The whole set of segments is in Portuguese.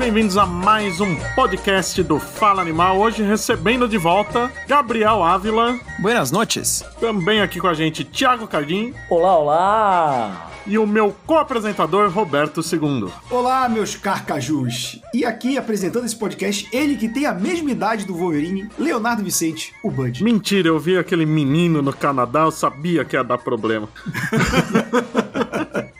bem-vindos a mais um podcast do Fala Animal. Hoje recebendo de volta Gabriel Ávila. Buenas noches. Também aqui com a gente Thiago Cardim. Olá, olá! E o meu co-apresentador Roberto II. Olá, meus carcajus. E aqui apresentando esse podcast, ele que tem a mesma idade do Wolverine, Leonardo Vicente, o Bud. Mentira, eu vi aquele menino no Canadá, eu sabia que ia dar problema.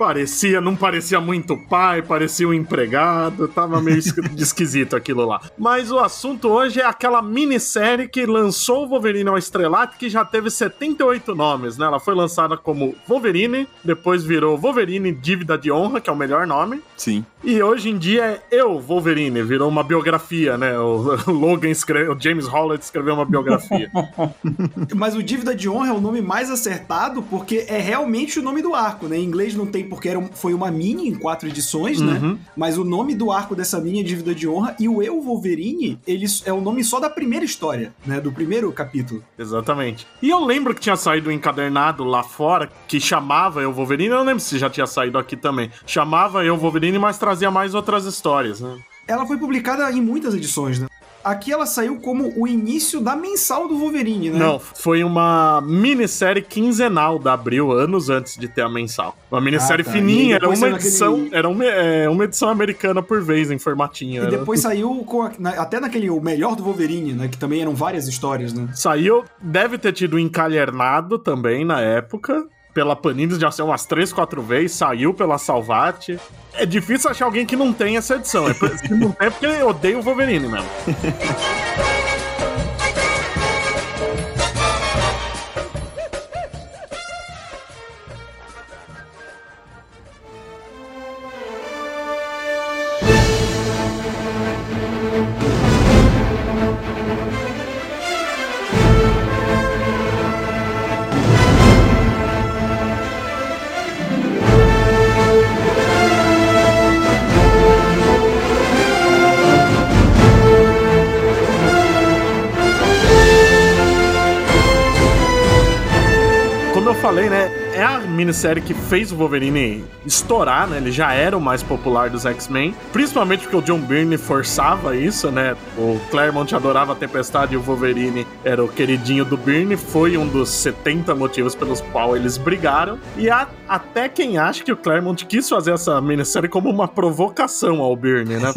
parecia, não parecia muito pai, parecia um empregado, tava meio esquisito aquilo lá. Mas o assunto hoje é aquela minissérie que lançou o Wolverine ao estrelato, que já teve 78 nomes, né? Ela foi lançada como Wolverine, depois virou Wolverine Dívida de Honra, que é o melhor nome. Sim. E hoje em dia é Eu, Wolverine, virou uma biografia, né? O Logan escreveu, o James Holland escreveu uma biografia. Mas o Dívida de Honra é o nome mais acertado porque é realmente o nome do arco, né? Em inglês não tem porque era, foi uma mini em quatro edições, né? Uhum. Mas o nome do arco dessa mini é Dívida de Honra e o Eu, Wolverine, ele é o nome só da primeira história, né? Do primeiro capítulo. Exatamente. E eu lembro que tinha saído um encadernado lá fora que chamava Eu, Wolverine, eu não lembro se já tinha saído aqui também. Chamava Eu, Wolverine, mas trazia mais outras histórias, né? Ela foi publicada em muitas edições, né? Aqui ela saiu como o início da mensal do Wolverine, né? Não, foi uma minissérie quinzenal da Abril, anos antes de ter a mensal. Uma minissérie Ah, tá. fininha, era uma edição, naquele- era uma, é, uma edição americana por vez, em formatinho. E era- depois saiu com a- na- até naquele O Melhor do Wolverine, né? Que também eram várias histórias, né? Saiu, deve ter tido encalhernado também na época. Pela Panini já saiu umas 3, 4 vezes, saiu pela Salvati. É difícil achar alguém que não tem essa edição. É, se não tem, é porque eu odeio o Wolverine mesmo. minissérie que fez o Wolverine estourar, né? Ele já era o mais popular dos X-Men. Principalmente porque o John Byrne forçava isso, né? O Claremont adorava a Tempestade e o Wolverine era o queridinho do Byrne. Foi um dos 70 motivos pelos quais eles brigaram. E há até quem acha que o Claremont quis fazer essa minissérie como uma provocação ao Byrne, né?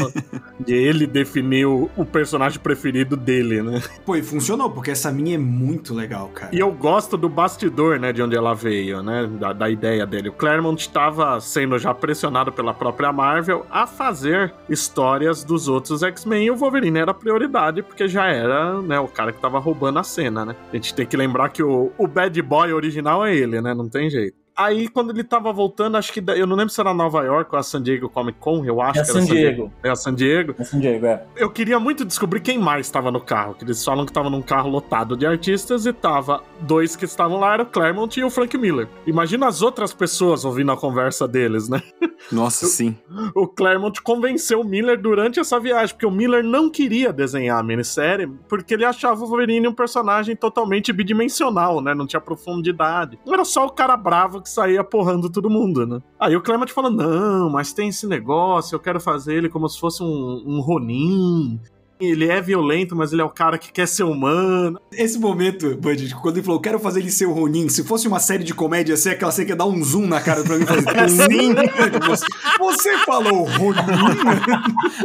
De ele definir o, o personagem preferido dele, né? Pô, e funcionou, porque essa minha é muito legal, cara. E eu gosto do bastidor, né, de onde ela veio, né, da, ideia dele. O Claremont estava sendo já pressionado pela própria Marvel a fazer histórias dos outros X-Men e o Wolverine era prioridade porque já era, né, o cara que tava roubando a cena, né. A gente tem que lembrar que o, o Bad Boy original é ele, né, não tem jeito. Aí, quando ele tava voltando, acho que. Eu não lembro se era Nova York ou a San Diego Comic Con, eu acho É que era San Diego. É a San Diego. É San Diego, é. Eu queria muito descobrir quem mais estava no carro. Que eles falam que estava num carro lotado de artistas e tava dois que estavam lá, era o Claremont e o Frank Miller. Imagina as outras pessoas ouvindo a conversa deles, né? Nossa, sim. O Claremont convenceu o Miller durante essa viagem, porque o Miller não queria desenhar a minissérie, porque ele achava o Wolverine um personagem totalmente bidimensional, né? Não tinha profundidade. Era só o cara bravo que saía porrando todo mundo, né? Aí o Claremont falou: não, mas tem esse negócio, eu quero fazer ele como se fosse um, um Ronin. Ele é violento, mas ele é o cara que quer ser humano. Esse momento, Bud, quando ele falou, quero fazer ele ser o Ronin, se fosse uma série de comédia, ia ser aquela série que ia dar um zoom na cara pra mim e fazer. Sim. Você, você falou Ronin?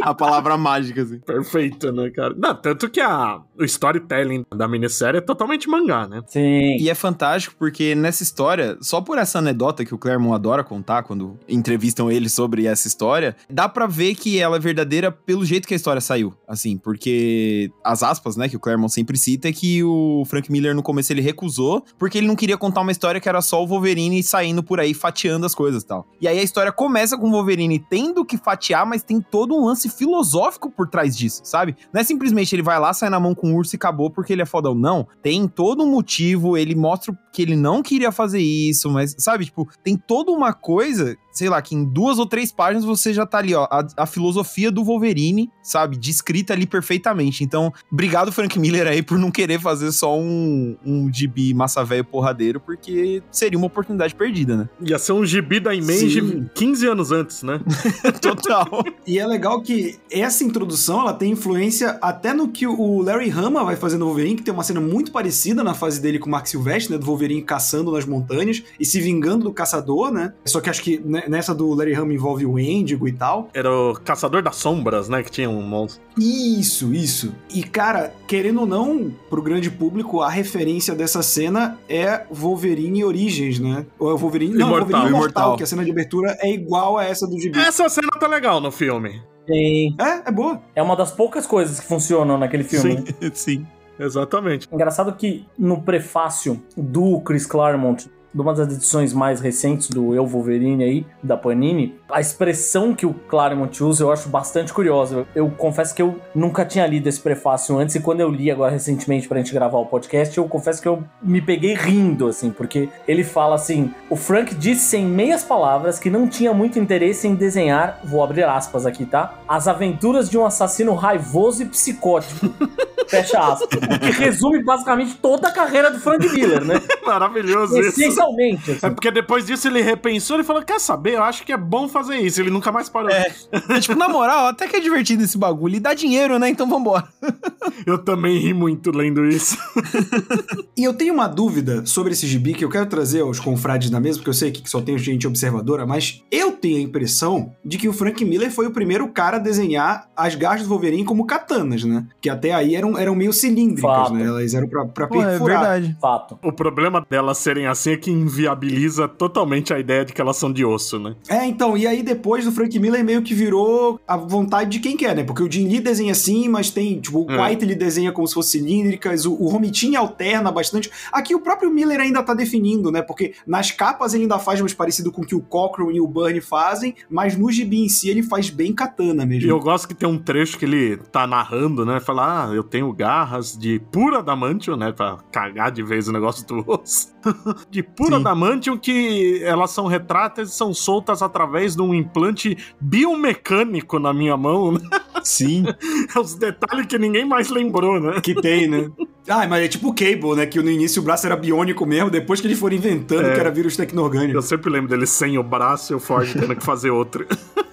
A palavra mágica, assim. Perfeito, né, cara? Não, tanto que a, o storytelling da minissérie é totalmente mangá, né? Sim. E é fantástico porque nessa história, só por essa anedota que o Claremont adora contar quando entrevistam ele sobre essa história, dá pra ver que ela é verdadeira pelo jeito que a história saiu. Assim, porque as aspas, né, que o Claremont sempre cita é que o Frank Miller no começo ele recusou porque ele não queria contar uma história que era só o Wolverine saindo por aí fatiando as coisas e tal. E aí a história começa com o Wolverine tendo que fatiar, mas tem todo um lance filosófico por trás disso, sabe? Não é simplesmente ele vai lá, sai na mão com o urso e acabou porque ele é fodão. Não. Tem todo um motivo, ele mostra que ele não queria fazer isso, mas, sabe, tipo, tem toda uma coisa, sei lá, que em duas ou três páginas você já tá ali, ó, a, a filosofia do Wolverine, sabe, descrita ali perfeitamente. Então, obrigado, Frank Miller, aí, por não querer fazer só um, um gibi massa velho porradeiro, porque seria uma oportunidade perdida, né? Ia ser um gibi da Image Sim. 15 anos antes, né? Total. E é legal que essa introdução ela tem influência até no que o Larry Hama vai fazer no Wolverine, que tem uma cena muito parecida na fase dele com o Mark Silvestre, né? Do Wolverine caçando nas montanhas e se vingando do caçador, né? Só que acho que né, nessa do Larry Hama envolve o Endigo e tal. Era o Caçador das Sombras, né? Que tinha um monstro. Isso, isso. E cara, querendo ou não, pro grande público, a referência dessa cena é Wolverine Origins, né? Ou é Wolverine. Não, Imortal. Wolverine Imortal, Imortal. que a cena de abertura é igual a essa do Gibi. Essa cena tá legal no filme. Sim. É, é boa. É uma das poucas coisas que funcionam naquele filme. Sim. né? Sim. Exatamente. Engraçado que no prefácio do Chris Claremont, de uma das edições mais recentes do Eu Wolverine aí, da Panini, a expressão que o Claremont usa eu acho bastante curiosa. Eu, eu confesso que eu nunca tinha lido esse prefácio antes e quando eu li agora recentemente pra gente gravar o podcast, eu confesso que eu me peguei rindo, assim, porque ele fala assim: o Frank disse em meias palavras que não tinha muito interesse em desenhar, vou abrir aspas aqui, tá? As aventuras de um assassino raivoso e psicótico. Fecha aspas. O que resume basicamente toda a carreira do Frank Miller, né? Maravilhoso isso. Essencialmente. assim. É porque depois disso ele repensou e falou: Quer saber? Eu acho que é bom fazer isso. Ele nunca mais parou. É. É, tipo, na moral, até que é divertido esse bagulho. E dá dinheiro, né? Então vambora. Eu também ri muito lendo isso. E eu tenho uma dúvida sobre esse gibi que eu quero trazer aos confrades da mesa, porque eu sei que só tem gente observadora, mas eu tenho a impressão de que o Frank Miller foi o primeiro cara a desenhar as garras do Wolverine como katanas, né? Que até aí eram, eram meio cilíndricas, Fato. né? Elas eram pra, pra Pô, é perfurar. verdade. Fato. O problema delas serem assim é que inviabiliza totalmente a ideia de que elas são de osso, né? É, então, e aí depois o Frank Miller meio que virou a vontade de quem quer, né? Porque o Jim Lee desenha assim, mas tem, tipo, o É. White ele desenha como se fosse cilíndricas, o, o Romitin alterna bastante. Aqui o próprio Miller ainda tá definindo, né? Porque nas capas ele ainda faz mais parecido com o que o Cochran e o Byrne fazem, mas no gibi em si ele faz bem katana E mesmo. eu gosto que tem um trecho que ele tá narrando, né? Fala, ah, eu tenho garras de pura adamantium, né? Pra cagar de vez o negócio do osso. de pura Sim. adamantium que elas são retratas e são soltas através de um implante biomecânico na minha mão, né? Sim. Os detalhes que ninguém mais lembrou, né? Que tem, né? Ah, mas é tipo o Cable, né? Que no início o braço era biônico mesmo, depois que eles foram inventando É. que era vírus tecno-orgânico. Eu sempre lembro dele sem o braço e o Ford tendo que fazer outro.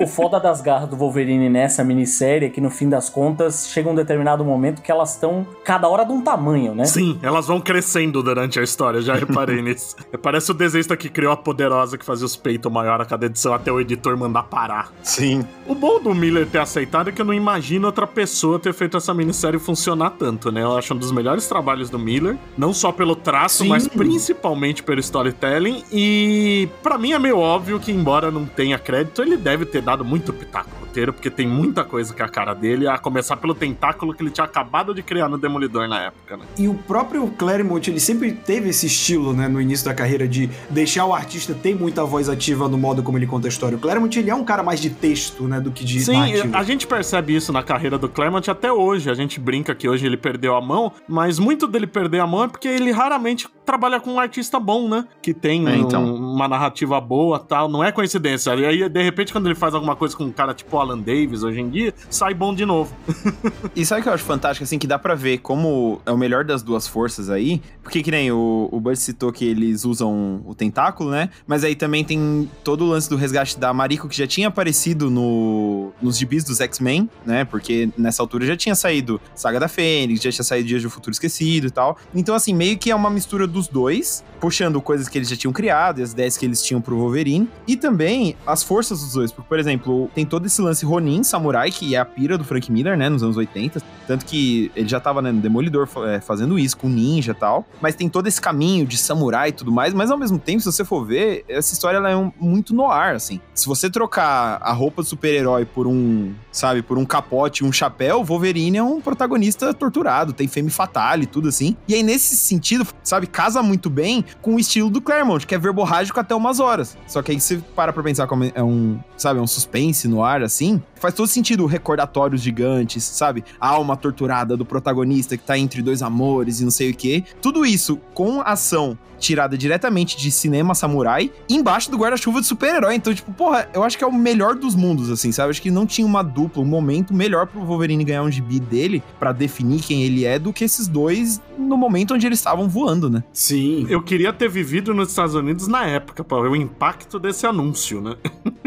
O foda das garras do Wolverine nessa minissérie é que no fim das contas chega um determinado momento que elas estão cada hora de um tamanho, né? Sim, elas vão crescendo durante a história, já reparei nisso. Parece o desenhista que criou a Poderosa que fazia os peitos maior a cada edição até o editor mandar parar. Sim. O bom do Miller ter aceitado é que eu não imagino outra pessoa ter feito essa minissérie funcionar tanto, né? Eu acho um dos melhores trabalhos do Miller, não só pelo traço, Sim. mas principalmente pelo storytelling. E pra mim é meio óbvio que, embora não tenha crédito, ele deve ter dado muito pitaco roteiro, porque tem muita coisa que é a cara dele, a começar pelo tentáculo que ele tinha acabado de criar no Demolidor na época, né? E o próprio Claremont, ele sempre teve esse estilo, né, no início da carreira, de deixar o artista ter muita voz ativa no modo como ele conta a história. O Claremont, ele é um cara mais de texto, né, do que de Sim, narrativa. a gente percebe isso na carreira do Claremont até hoje. A gente brinca que hoje ele perdeu a mão, mas muito dele perder a mão é porque ele raramente trabalha com um artista bom, né? Que tem É, um- então. uma narrativa boa tal. Não é coincidência. E aí, de repente, quando ele faz alguma coisa com um cara tipo Alan Davis hoje em dia, sai bom de novo. E sabe o que eu acho fantástico, assim, que dá pra ver como é o melhor das duas forças aí? Porque que nem o, o Buzz citou que eles usam o tentáculo, né? Mas aí também tem todo o lance do resgate da Mariko, que já tinha aparecido no, nos gibis dos X-Men, né? Porque nessa altura já tinha saído Saga da Fênix, já tinha saído Dias do Futuro Esquecido e tal. Então, assim, meio que é uma mistura dos dois, puxando coisas que eles já tinham criado e as ideias que eles tinham pro Wolverine. E também as forças dos dois. Porque, por exemplo, tem todo esse lance Ronin, samurai, que é a pira do Frank Miller, né? Nos anos 80. Tanto que ele já tava né, no Demolidor é, fazendo isso, com ninja e tal. Mas tem todo esse caminho de samurai e tudo mais. Mas ao mesmo tempo, se você for ver, essa história ela é um- muito no ar, assim. Se você trocar a roupa do super-herói por um, sabe, por um capote um chapéu, Wolverine é um protagonista torturado, tem femme fatale e tudo assim. E aí, nesse sentido, sabe, casa muito bem com o estilo do Claremont, que é verborrágico até umas horas. Só que aí você para pra pensar como é um, sabe, é um suspense no ar, assim. faz todo sentido recordatórios gigantes, sabe? A alma torturada do protagonista que tá entre dois amores e não sei o quê. Tudo isso com ação tirada diretamente de cinema samurai, embaixo do guarda-chuva de super-herói. Então, tipo, porra, eu acho que é o melhor dos mundos, assim, sabe? Acho que não tinha uma dupla, um momento melhor pro Wolverine ganhar um gibi dele para definir quem ele é do que esses dois no momento onde eles estavam voando, né? Sim. Eu queria ter vivido nos Estados Unidos na época, para ver o impacto desse anúncio, né?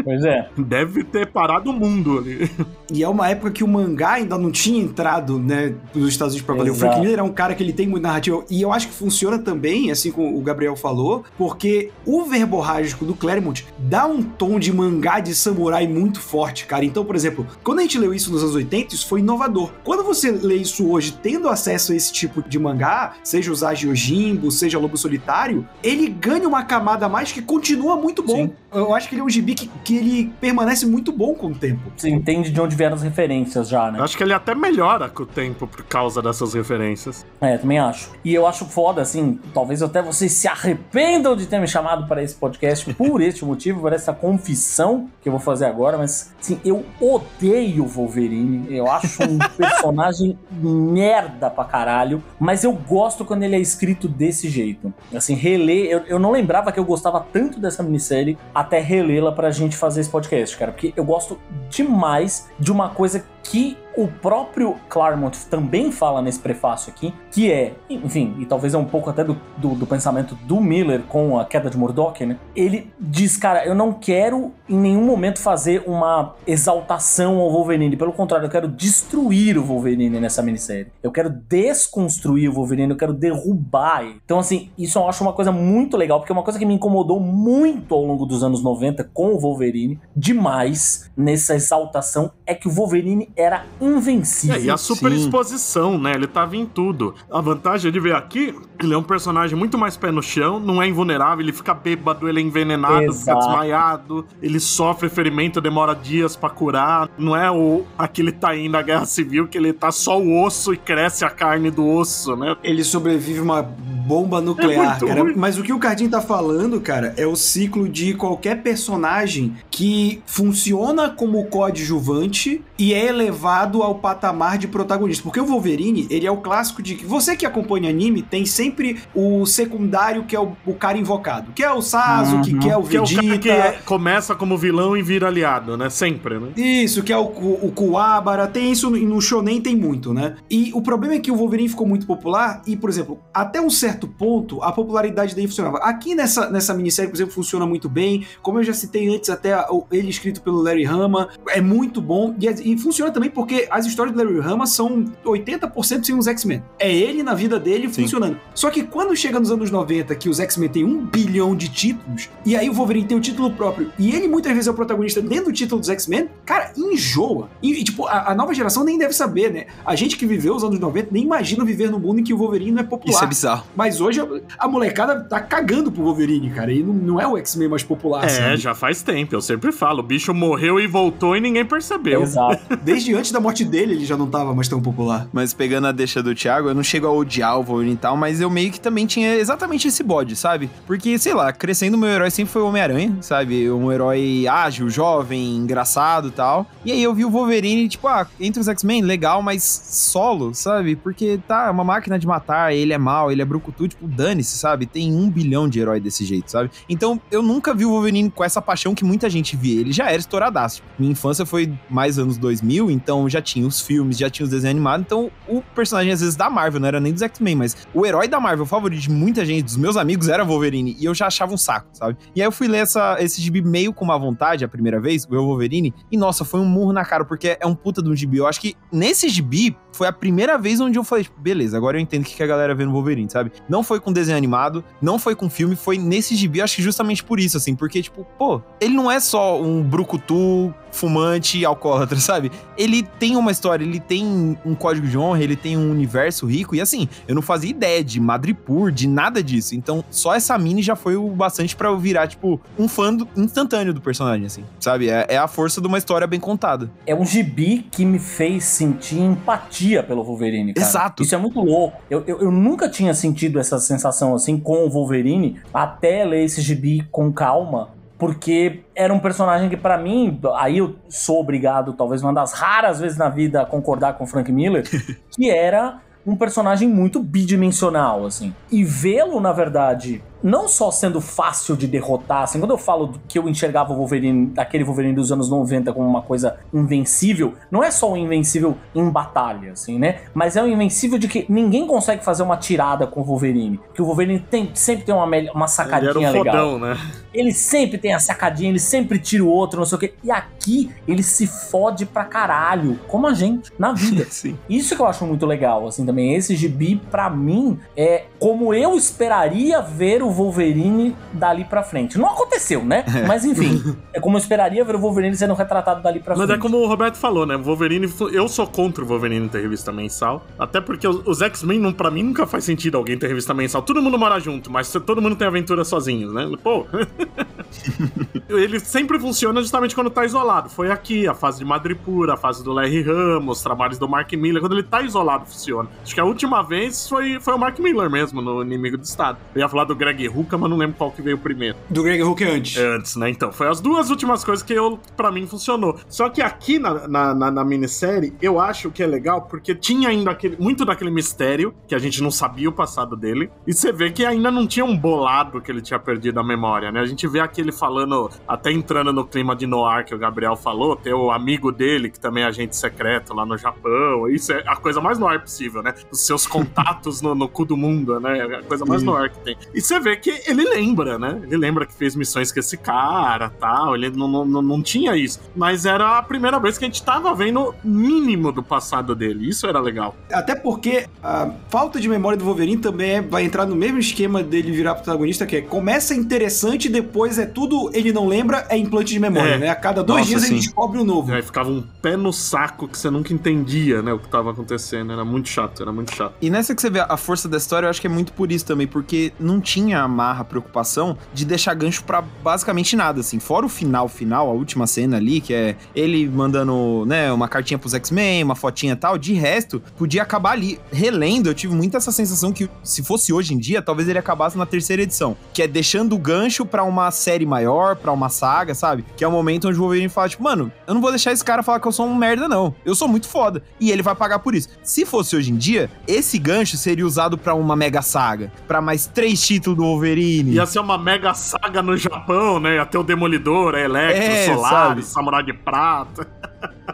Pois é. Deve ter parado o mundo ali. E é uma época que o mangá ainda não tinha entrado, né, nos Estados Unidos pra valer. O Frank Miller é um cara que ele tem muito narrativa. E eu acho que funciona também, assim como o Gabriel falou, porque o verborrágico do Claremont dá um tom de mangá de samurai muito forte, cara. Então, por exemplo, quando a gente leu isso nos anos 80, isso foi inovador. Quando você lê isso hoje, tendo acesso a esse tipo de mangá, seja o Zagi Ojimbo, seja Lobo Solitário, ele ganha uma camada a mais que continua muito bom. Sim. Eu acho que ele é um gibi que, que ele permanece muito bom com o tempo. Você entende de onde vieram as referências já, né? Eu acho que ele até melhora com o tempo por causa dessas referências. É, também acho. E eu acho foda, assim, talvez até vocês se arrependam de ter me chamado para esse podcast por este motivo, por essa confissão que eu vou fazer agora, mas, assim, eu odeio o Wolverine. Eu acho um personagem merda pra caralho, mas eu gosto quando ele é escrito desse jeito. Assim, reler, eu, eu não lembrava que eu gostava tanto dessa minissérie até relê-la pra gente fazer esse podcast, cara, porque eu gosto demais de uma coisa que o próprio Claremont também fala nesse prefácio aqui, que é, enfim, e talvez é um pouco até do, do, do, pensamento do Miller com a queda de Murdoch, né? Ele diz, cara, eu não quero em nenhum momento fazer uma exaltação ao Wolverine, pelo contrário, eu quero destruir o Wolverine nessa minissérie. Eu quero desconstruir o Wolverine, eu quero derrubar ele. Então, assim, isso eu acho uma coisa muito legal, porque é uma coisa que me incomodou muito ao longo dos anos 90 com o Wolverine, demais nessa exaltação, é que o Wolverine era invencível. É, e a superexposição, né? Ele tava em tudo. A vantagem de ver aqui, ele é um personagem muito mais pé no chão, não é invulnerável, ele fica bêbado, ele é envenenado, Exato. fica desmaiado, ele sofre ferimento, demora dias para curar. Não é o aquele tá indo na guerra civil que ele tá só o osso e cresce a carne do osso, né? Ele sobrevive uma bomba nuclear, é cara. Ruim. Mas o que o Cardinho tá falando, cara, é o ciclo de qualquer personagem que funciona como coadjuvante e é elevado ao patamar de protagonista. Porque o Wolverine, ele é o clássico de que você que acompanha anime tem sempre o secundário que é o, o cara invocado, que é o Sasuke, uhum. que é o Vegeta. Que é o que é, começa como vilão e vira aliado, né? Sempre, né? Isso, que é o, o, o Kuwabara, tem isso no Shonen tem muito, né? E o problema é que o Wolverine ficou muito popular e, por exemplo, até um certo ponto, a popularidade dele funcionava. Aqui nessa, nessa minissérie, por exemplo, funciona muito bem. Como eu já citei antes, até ele escrito pelo Larry Hama, é muito bom. E, e funciona também porque as histórias do Larry Hama são 80% sem os X-Men. É ele na vida dele Sim. funcionando. Só que quando chega nos anos 90, que os X-Men têm um bilhão de títulos, e aí o Wolverine tem o título próprio, e ele muitas vezes é o protagonista dentro do título dos X-Men, cara, enjoa. E, e tipo, a, a, nova geração nem deve saber, né? A gente que viveu os anos 90 nem imagina viver num mundo em que o Wolverine não é popular. Isso é bizarro. Mas hoje a, a molecada tá cagando pro Wolverine, cara, e não, não é o X-Men mais popular. É, sabe? já faz tempo, eu sempre falo, o bicho morreu e voltou e ninguém percebeu. Exato. Desde antes da morte dele, ele já não tava mais tão popular. Mas pegando a deixa do Thiago, eu não chego a odiar o Wolverine e tal, mas eu meio que também tinha exatamente esse bode, sabe? Porque, sei lá, crescendo, meu herói sempre foi o Homem-Aranha, sabe? Um herói ágil, jovem, engraçado e tal. E aí eu vi o Wolverine, tipo, ah, entre os X-Men, legal, mas solo, sabe? Porque tá, é uma máquina de matar, ele é mal, ele é brucutu, tipo, dane-se, sabe? Tem um bilhão de herói desse jeito, sabe? Então, eu nunca vi o Wolverine com essa paixão que muita gente via. Ele já era estouradaço. Minha infância foi mais anos 2000, então já tinha os filmes, já tinha os desenhos animados, então o personagem, às vezes, da Marvel, não era nem dos X-Men, mas o herói da Marvel favorito de muita gente, dos meus amigos, era Wolverine, e eu já achava um saco, sabe? E aí eu fui ler essa, esse gibi meio com uma vontade a primeira vez, o Wolverine, e nossa, foi um murro na cara, porque é um puta de um gibi. Eu acho que nesse gibi foi a primeira vez onde eu falei, tipo, beleza, agora eu entendo o que a galera vê no Wolverine, sabe? Não foi com desenho animado, não foi com filme, foi nesse gibi, acho que justamente por isso, assim, porque, tipo, pô, ele não é só um brucutu fumante alcoólatra, sabe? Ele tem uma história, ele tem um código de honra, ele tem um universo rico, e assim, eu não fazia ideia de Madripoor, de nada disso. Então, só essa mini já foi o bastante para eu virar, tipo, um fã do, instantâneo do personagem, assim, sabe? É, é, a força de uma história bem contada. É um gibi que me fez sentir empatia pelo Wolverine, cara. Exato. Isso é muito louco. Eu, eu, eu nunca tinha sentido essa sensação assim com o Wolverine até ler esse gibi com calma porque era um personagem que para mim, aí eu sou obrigado, talvez uma das raras vezes na vida a concordar com o Frank Miller, que era um personagem muito bidimensional, assim. E vê-lo, na verdade, não só sendo fácil de derrotar, assim, quando eu falo que eu enxergava o Wolverine, aquele Wolverine dos anos 90 como uma coisa invencível, não é só um invencível em batalha, assim, né? Mas é um invencível de que ninguém consegue fazer uma tirada com o Wolverine. Que o Wolverine tem, sempre tem uma, uma sacadinha ele era um legal. Fodão, né? Ele sempre tem a sacadinha, ele sempre tira o outro, não sei o quê. E aqui ele se fode pra caralho, como a gente, na vida. Sim. Isso que eu acho muito legal, assim, também. Esse gibi, pra mim, é como eu esperaria ver o Wolverine dali pra frente. Não aconteceu, né? Mas enfim, é como eu esperaria ver o Wolverine sendo retratado dali pra Mas frente. é como o Roberto falou, né? O Wolverine, eu sou contra o Wolverine ter revista mensal. Até porque os, X-Men, não- pra mim, nunca faz sentido alguém ter revista mensal. Todo mundo mora junto, mas todo mundo tem aventura sozinho, né? Pô. Ele sempre funciona justamente quando tá isolado. Foi aqui, a fase de Madripoor, a fase do Larry Ramos, os trabalhos do Mark Miller. Quando ele tá isolado, funciona. Acho que a última vez foi, foi o Mark Miller mesmo, no Inimigo do Estado. Eu ia falar do Greg Rucka, mas não lembro qual que veio primeiro. Do Greg Hook antes. Antes, né? Então, foi as duas últimas coisas que eu, para mim funcionou. Só que aqui na, na, na, na minissérie, eu acho que é legal porque tinha ainda aquele, muito daquele mistério que a gente não sabia o passado dele. E você vê que ainda não tinha um bolado que ele tinha perdido a memória, né? A gente vê aquele falando, até entrando no clima de Noir que o Gabriel falou, tem o amigo dele, que também é agente secreto lá no Japão. Isso é a coisa mais Noir possível, né? Os seus contatos no, no cu do mundo, né? É a coisa mais Sim. Noir que tem. E você vê que ele lembra, né? Ele lembra que fez missões com esse cara tal. Ele não, não, não, tinha isso. Mas era a primeira vez que a gente tava vendo mínimo do passado dele. Isso era legal. Até porque a falta de memória do Wolverine também é- vai entrar no mesmo esquema dele virar protagonista, que é começa interessante, depois é tudo ele não lembra, é implante de memória, É. né? A cada dois Nossa, dias ele sim. descobre um novo. Aí ficava um pé no saco que você nunca entendia, né? O que tava acontecendo. Era muito chato, era muito chato. E nessa que você vê a força da história, eu acho que é muito por isso também, porque não tinha amarra, preocupação de deixar gancho pra basicamente nada, assim. Fora o final, final, a última cena ali, que é ele mandando, né, uma cartinha pros X-Men, uma fotinha e tal, de resto, podia acabar ali. Relendo, eu tive muito essa sensação que se fosse hoje em dia, talvez ele acabasse na terceira edição, que é deixando o gancho pra uma série maior, pra uma saga, sabe? Que é o momento onde o Wolverine fala, tipo, mano, eu não vou deixar esse cara falar que eu sou um merda, não. Eu sou muito foda. E ele vai pagar por isso. Se fosse hoje em dia, esse gancho seria usado pra uma mega saga, pra mais três títulos do Wolverine. Ia ser uma mega saga no Japão, né? Ia ter o Demolidor, a Electro, É, sabe? Samurai de Prata.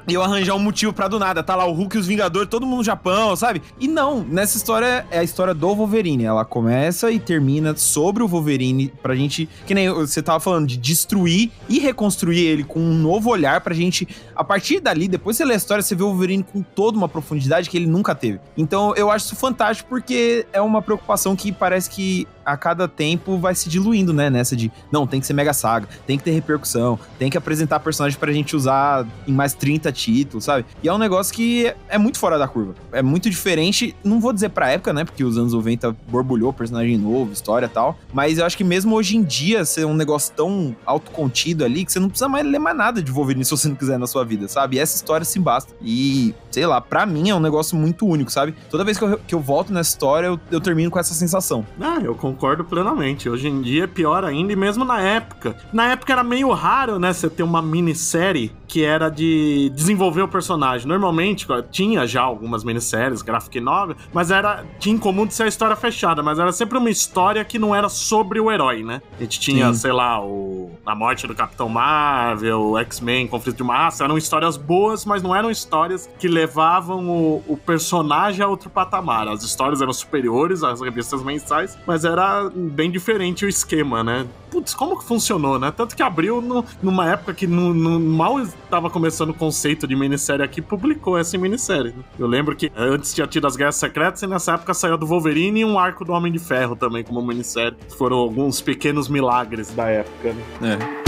E eu arranjar um motivo pra do nada. Tá lá o Hulk e os Vingadores, todo mundo no Japão, sabe? E não, nessa história é a história do Wolverine. Ela começa e termina sobre o Wolverine pra gente, que nem você tava falando, de destruir e reconstruir ele com um novo olhar pra gente. A partir dali, depois você lê a história, você vê o Wolverine com toda uma profundidade que ele nunca teve. Então eu acho isso fantástico porque é uma preocupação que parece que a cada tempo vai se diluindo, né? Nessa de, não, tem que ser mega saga, tem que ter repercussão, tem que apresentar personagem pra gente usar em mais 30 títulos, sabe? E é um negócio que é muito fora da curva. É muito diferente, não vou dizer pra época, né? Porque os anos 90 borbulhou personagem novo, história e tal. Mas eu acho que mesmo hoje em dia, ser um negócio tão autocontido ali, que você não precisa mais ler mais nada de Wolverine se você não quiser na sua vida, sabe? E essa história se basta. E, sei lá, pra mim é um negócio muito único, sabe? Toda vez que eu, que eu volto nessa história, eu, eu termino com essa sensação. Ah, eu concordo plenamente. Hoje em dia é pior ainda, e mesmo na época. Na época era meio raro, né, você ter uma minissérie que era de desenvolver o personagem. Normalmente tinha já algumas minisséries, graphic novel, mas era tinha em comum de ser a história fechada, mas era sempre uma história que não era sobre o herói, né? A gente tinha, Sim. sei lá, o a morte do Capitão Marvel, o X-Men, Conflito de Massa, eram histórias boas, mas não eram histórias que levavam o, o personagem a outro patamar. As histórias eram superiores às revistas mensais, mas era bem diferente o esquema, né? Putz, como que funcionou, né? Tanto que abriu no- numa época que no, no- mal estava começando o conceito de minissérie aqui, publicou essa minissérie. né? Eu lembro que antes tinha tido as Guerras Secretas e nessa época saiu do Wolverine e um arco do Homem de Ferro também como minissérie. Foram alguns pequenos milagres da época, né? É.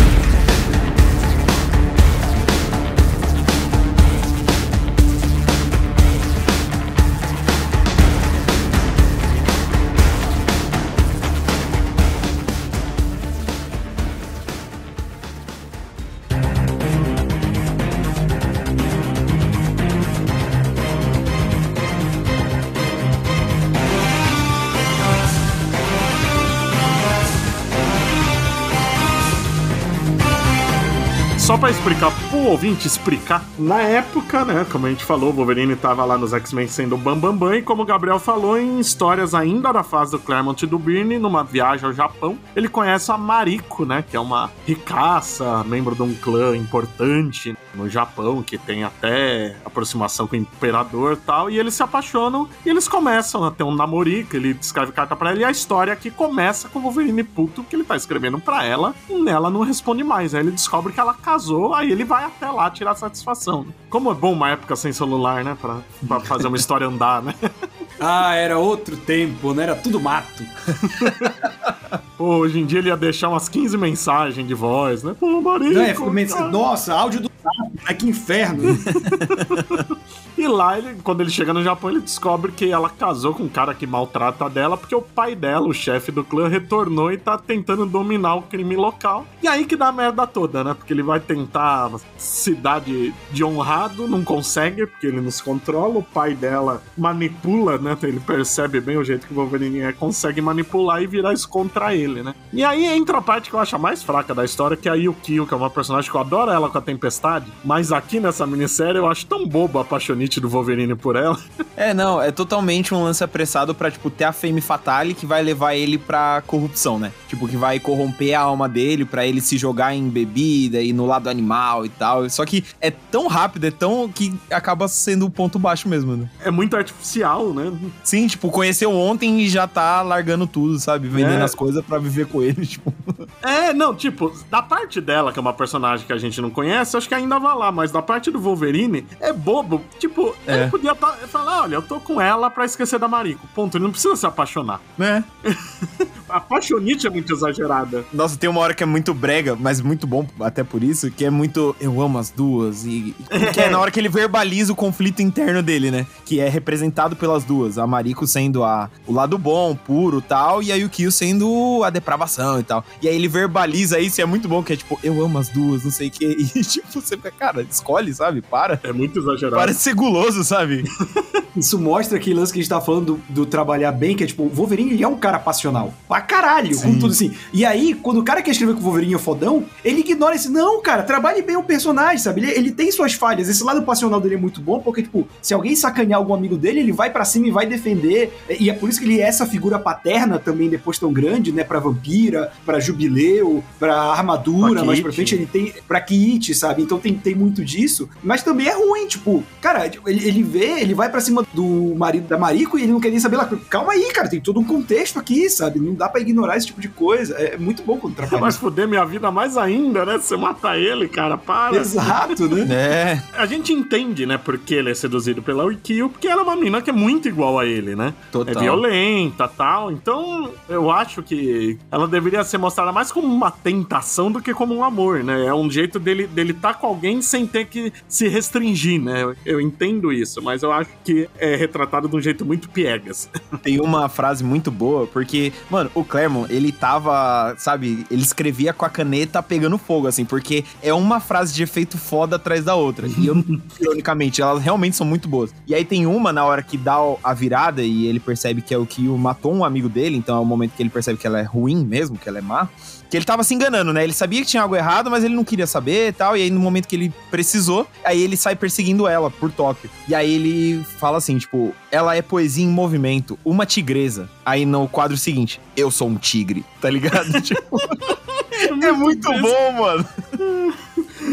explicar pro ouvinte explicar, na época, né, como a gente falou, o Wolverine tava lá nos X-Men sendo Bambambam, Bam Bam, e como o Gabriel falou, em histórias ainda da fase do Claremont e do Byrne, numa viagem ao Japão, ele conhece a Mariko, né, que é uma ricaça, membro de um clã importante no Japão, que tem até aproximação com o Imperador e tal, e eles se apaixonam e eles começam a ter um namorico, ele escreve carta para ele, e a história aqui começa com o Wolverine puto, que ele tá escrevendo para ela, e ela não responde mais, aí ele descobre que ela casou, aí ele vai até lá tirar satisfação. Como é bom uma época sem celular, né, pra, pra fazer uma história andar, né? Ah, era outro tempo, né? Era tudo mato. Pô, hoje em dia ele ia deixar umas 15 mensagens de voz, né? Pô, Marico, Não, é, ficou meio- Nossa, áudio do zap, né? Que inferno. E lá, ele, quando ele chega no Japão, ele descobre que ela casou com um cara que maltrata dela, porque o pai dela, o chefe do clã, retornou e tá tentando dominar o crime local. E aí que dá a merda toda, né? Porque ele vai tentar cidade de honrado, não consegue, porque ele não se controla. O pai dela manipula, né? Ele percebe bem o jeito que o Wolverine é, consegue manipular e virar isso contra ele, né? E aí entra a parte que eu acho a mais fraca da história, que é a Yukio, que é uma personagem que eu adoro ela com a Tempestade, mas aqui nessa minissérie eu acho tão bobo a paixonite do Wolverine por ela. É, não, é totalmente um lance apressado pra, tipo, ter a fame fatale que vai levar ele pra corrupção, né? Tipo, que vai corromper a alma dele pra ele se jogar em bebida e no lado animal e tal. Só que é tão rápido, é tão que acaba sendo o ponto baixo mesmo, né? É muito artificial, né? Sim, tipo, conheceu ontem e já tá largando tudo, sabe? Vendendo É. as coisas pra viver com ele, tipo. É, não, tipo, da parte dela, que é uma personagem que a gente não conhece, acho que ainda vai lá, mas da parte do Wolverine, é bobo. Tipo, É. ele podia tá, falar, olha, eu tô com ela pra esquecer da Mariko. Ponto, ele não precisa se apaixonar. Né? A paixonite é muito exagerada. Nossa, tem uma hora que é muito brega, mas muito bom até por isso, que é muito eu amo as duas e que é na hora que ele verbaliza o conflito interno dele, né? Que é representado pelas duas, a Mariko sendo a o lado bom, puro, tal, e a Yukio sendo a depravação e tal. E aí ele verbaliza isso e é muito bom que é tipo eu amo as duas, não sei o que. E tipo, você fica, cara, escolhe, sabe? Para. É muito exagerado. Para de ser guloso, sabe? Isso mostra aquele lance que a gente tá falando do, do trabalhar bem, que é tipo, o Wolverine ele é um cara passional. Pra caralho, Sim. como tudo assim. E aí, quando o cara quer escrever que o Wolverine é fodão, ele ignora esse. Não, cara, trabalhe bem o personagem, sabe? Ele, ele tem suas falhas. Esse lado passional dele é muito bom, porque, tipo, se alguém sacanear algum amigo dele, ele vai pra cima e vai defender. E é por isso que ele é essa figura paterna também, depois tão grande, né? Pra vampira, pra jubileu, pra armadura, Pra mais pra frente ele tem. Pra Kit, sabe? Então tem, tem muito disso. Mas também é ruim, tipo, cara, ele, ele vê, ele vai pra cima do marido da Mariko e ele não quer nem saber lá. Calma aí, cara, tem todo um contexto aqui, sabe? Não dá pra ignorar esse tipo de coisa. É, muito bom quando trabalha. Vai foder minha vida mais ainda, né? Você mata ele, cara, para. Exato, né? É. A gente entende, né, porque ele é seduzido pela Wikio, porque ela é uma mina que é muito igual a ele, né? Total. É violenta tal. Então, eu acho que ela deveria ser mostrada mais como uma tentação do que como um amor, né? É um jeito dele dele tá com alguém sem ter que se restringir, né? Eu, eu entendo isso, mas eu acho que é retratado de um jeito muito piegas. Tem uma frase muito boa, porque, mano, o Claremont, ele tava, sabe, ele escrevia com a caneta pegando fogo, assim, porque é uma frase de efeito foda atrás da outra. E eu, ironicamente, elas realmente são muito boas. E aí tem uma na hora que dá a virada e ele percebe que é o que matou um amigo dele, então é o momento que ele percebe que ela é ruim mesmo, que ela é má. Que ele tava se enganando, né? Ele sabia que tinha algo errado, mas ele não queria saber e tal. E aí, no momento que ele precisou, aí ele sai perseguindo ela por Tóquio. E aí ele fala assim, tipo, ela é poesia em movimento, uma tigresa. Aí no quadro seguinte, eu sou um tigre, tá ligado? tipo, é muito bom, mano.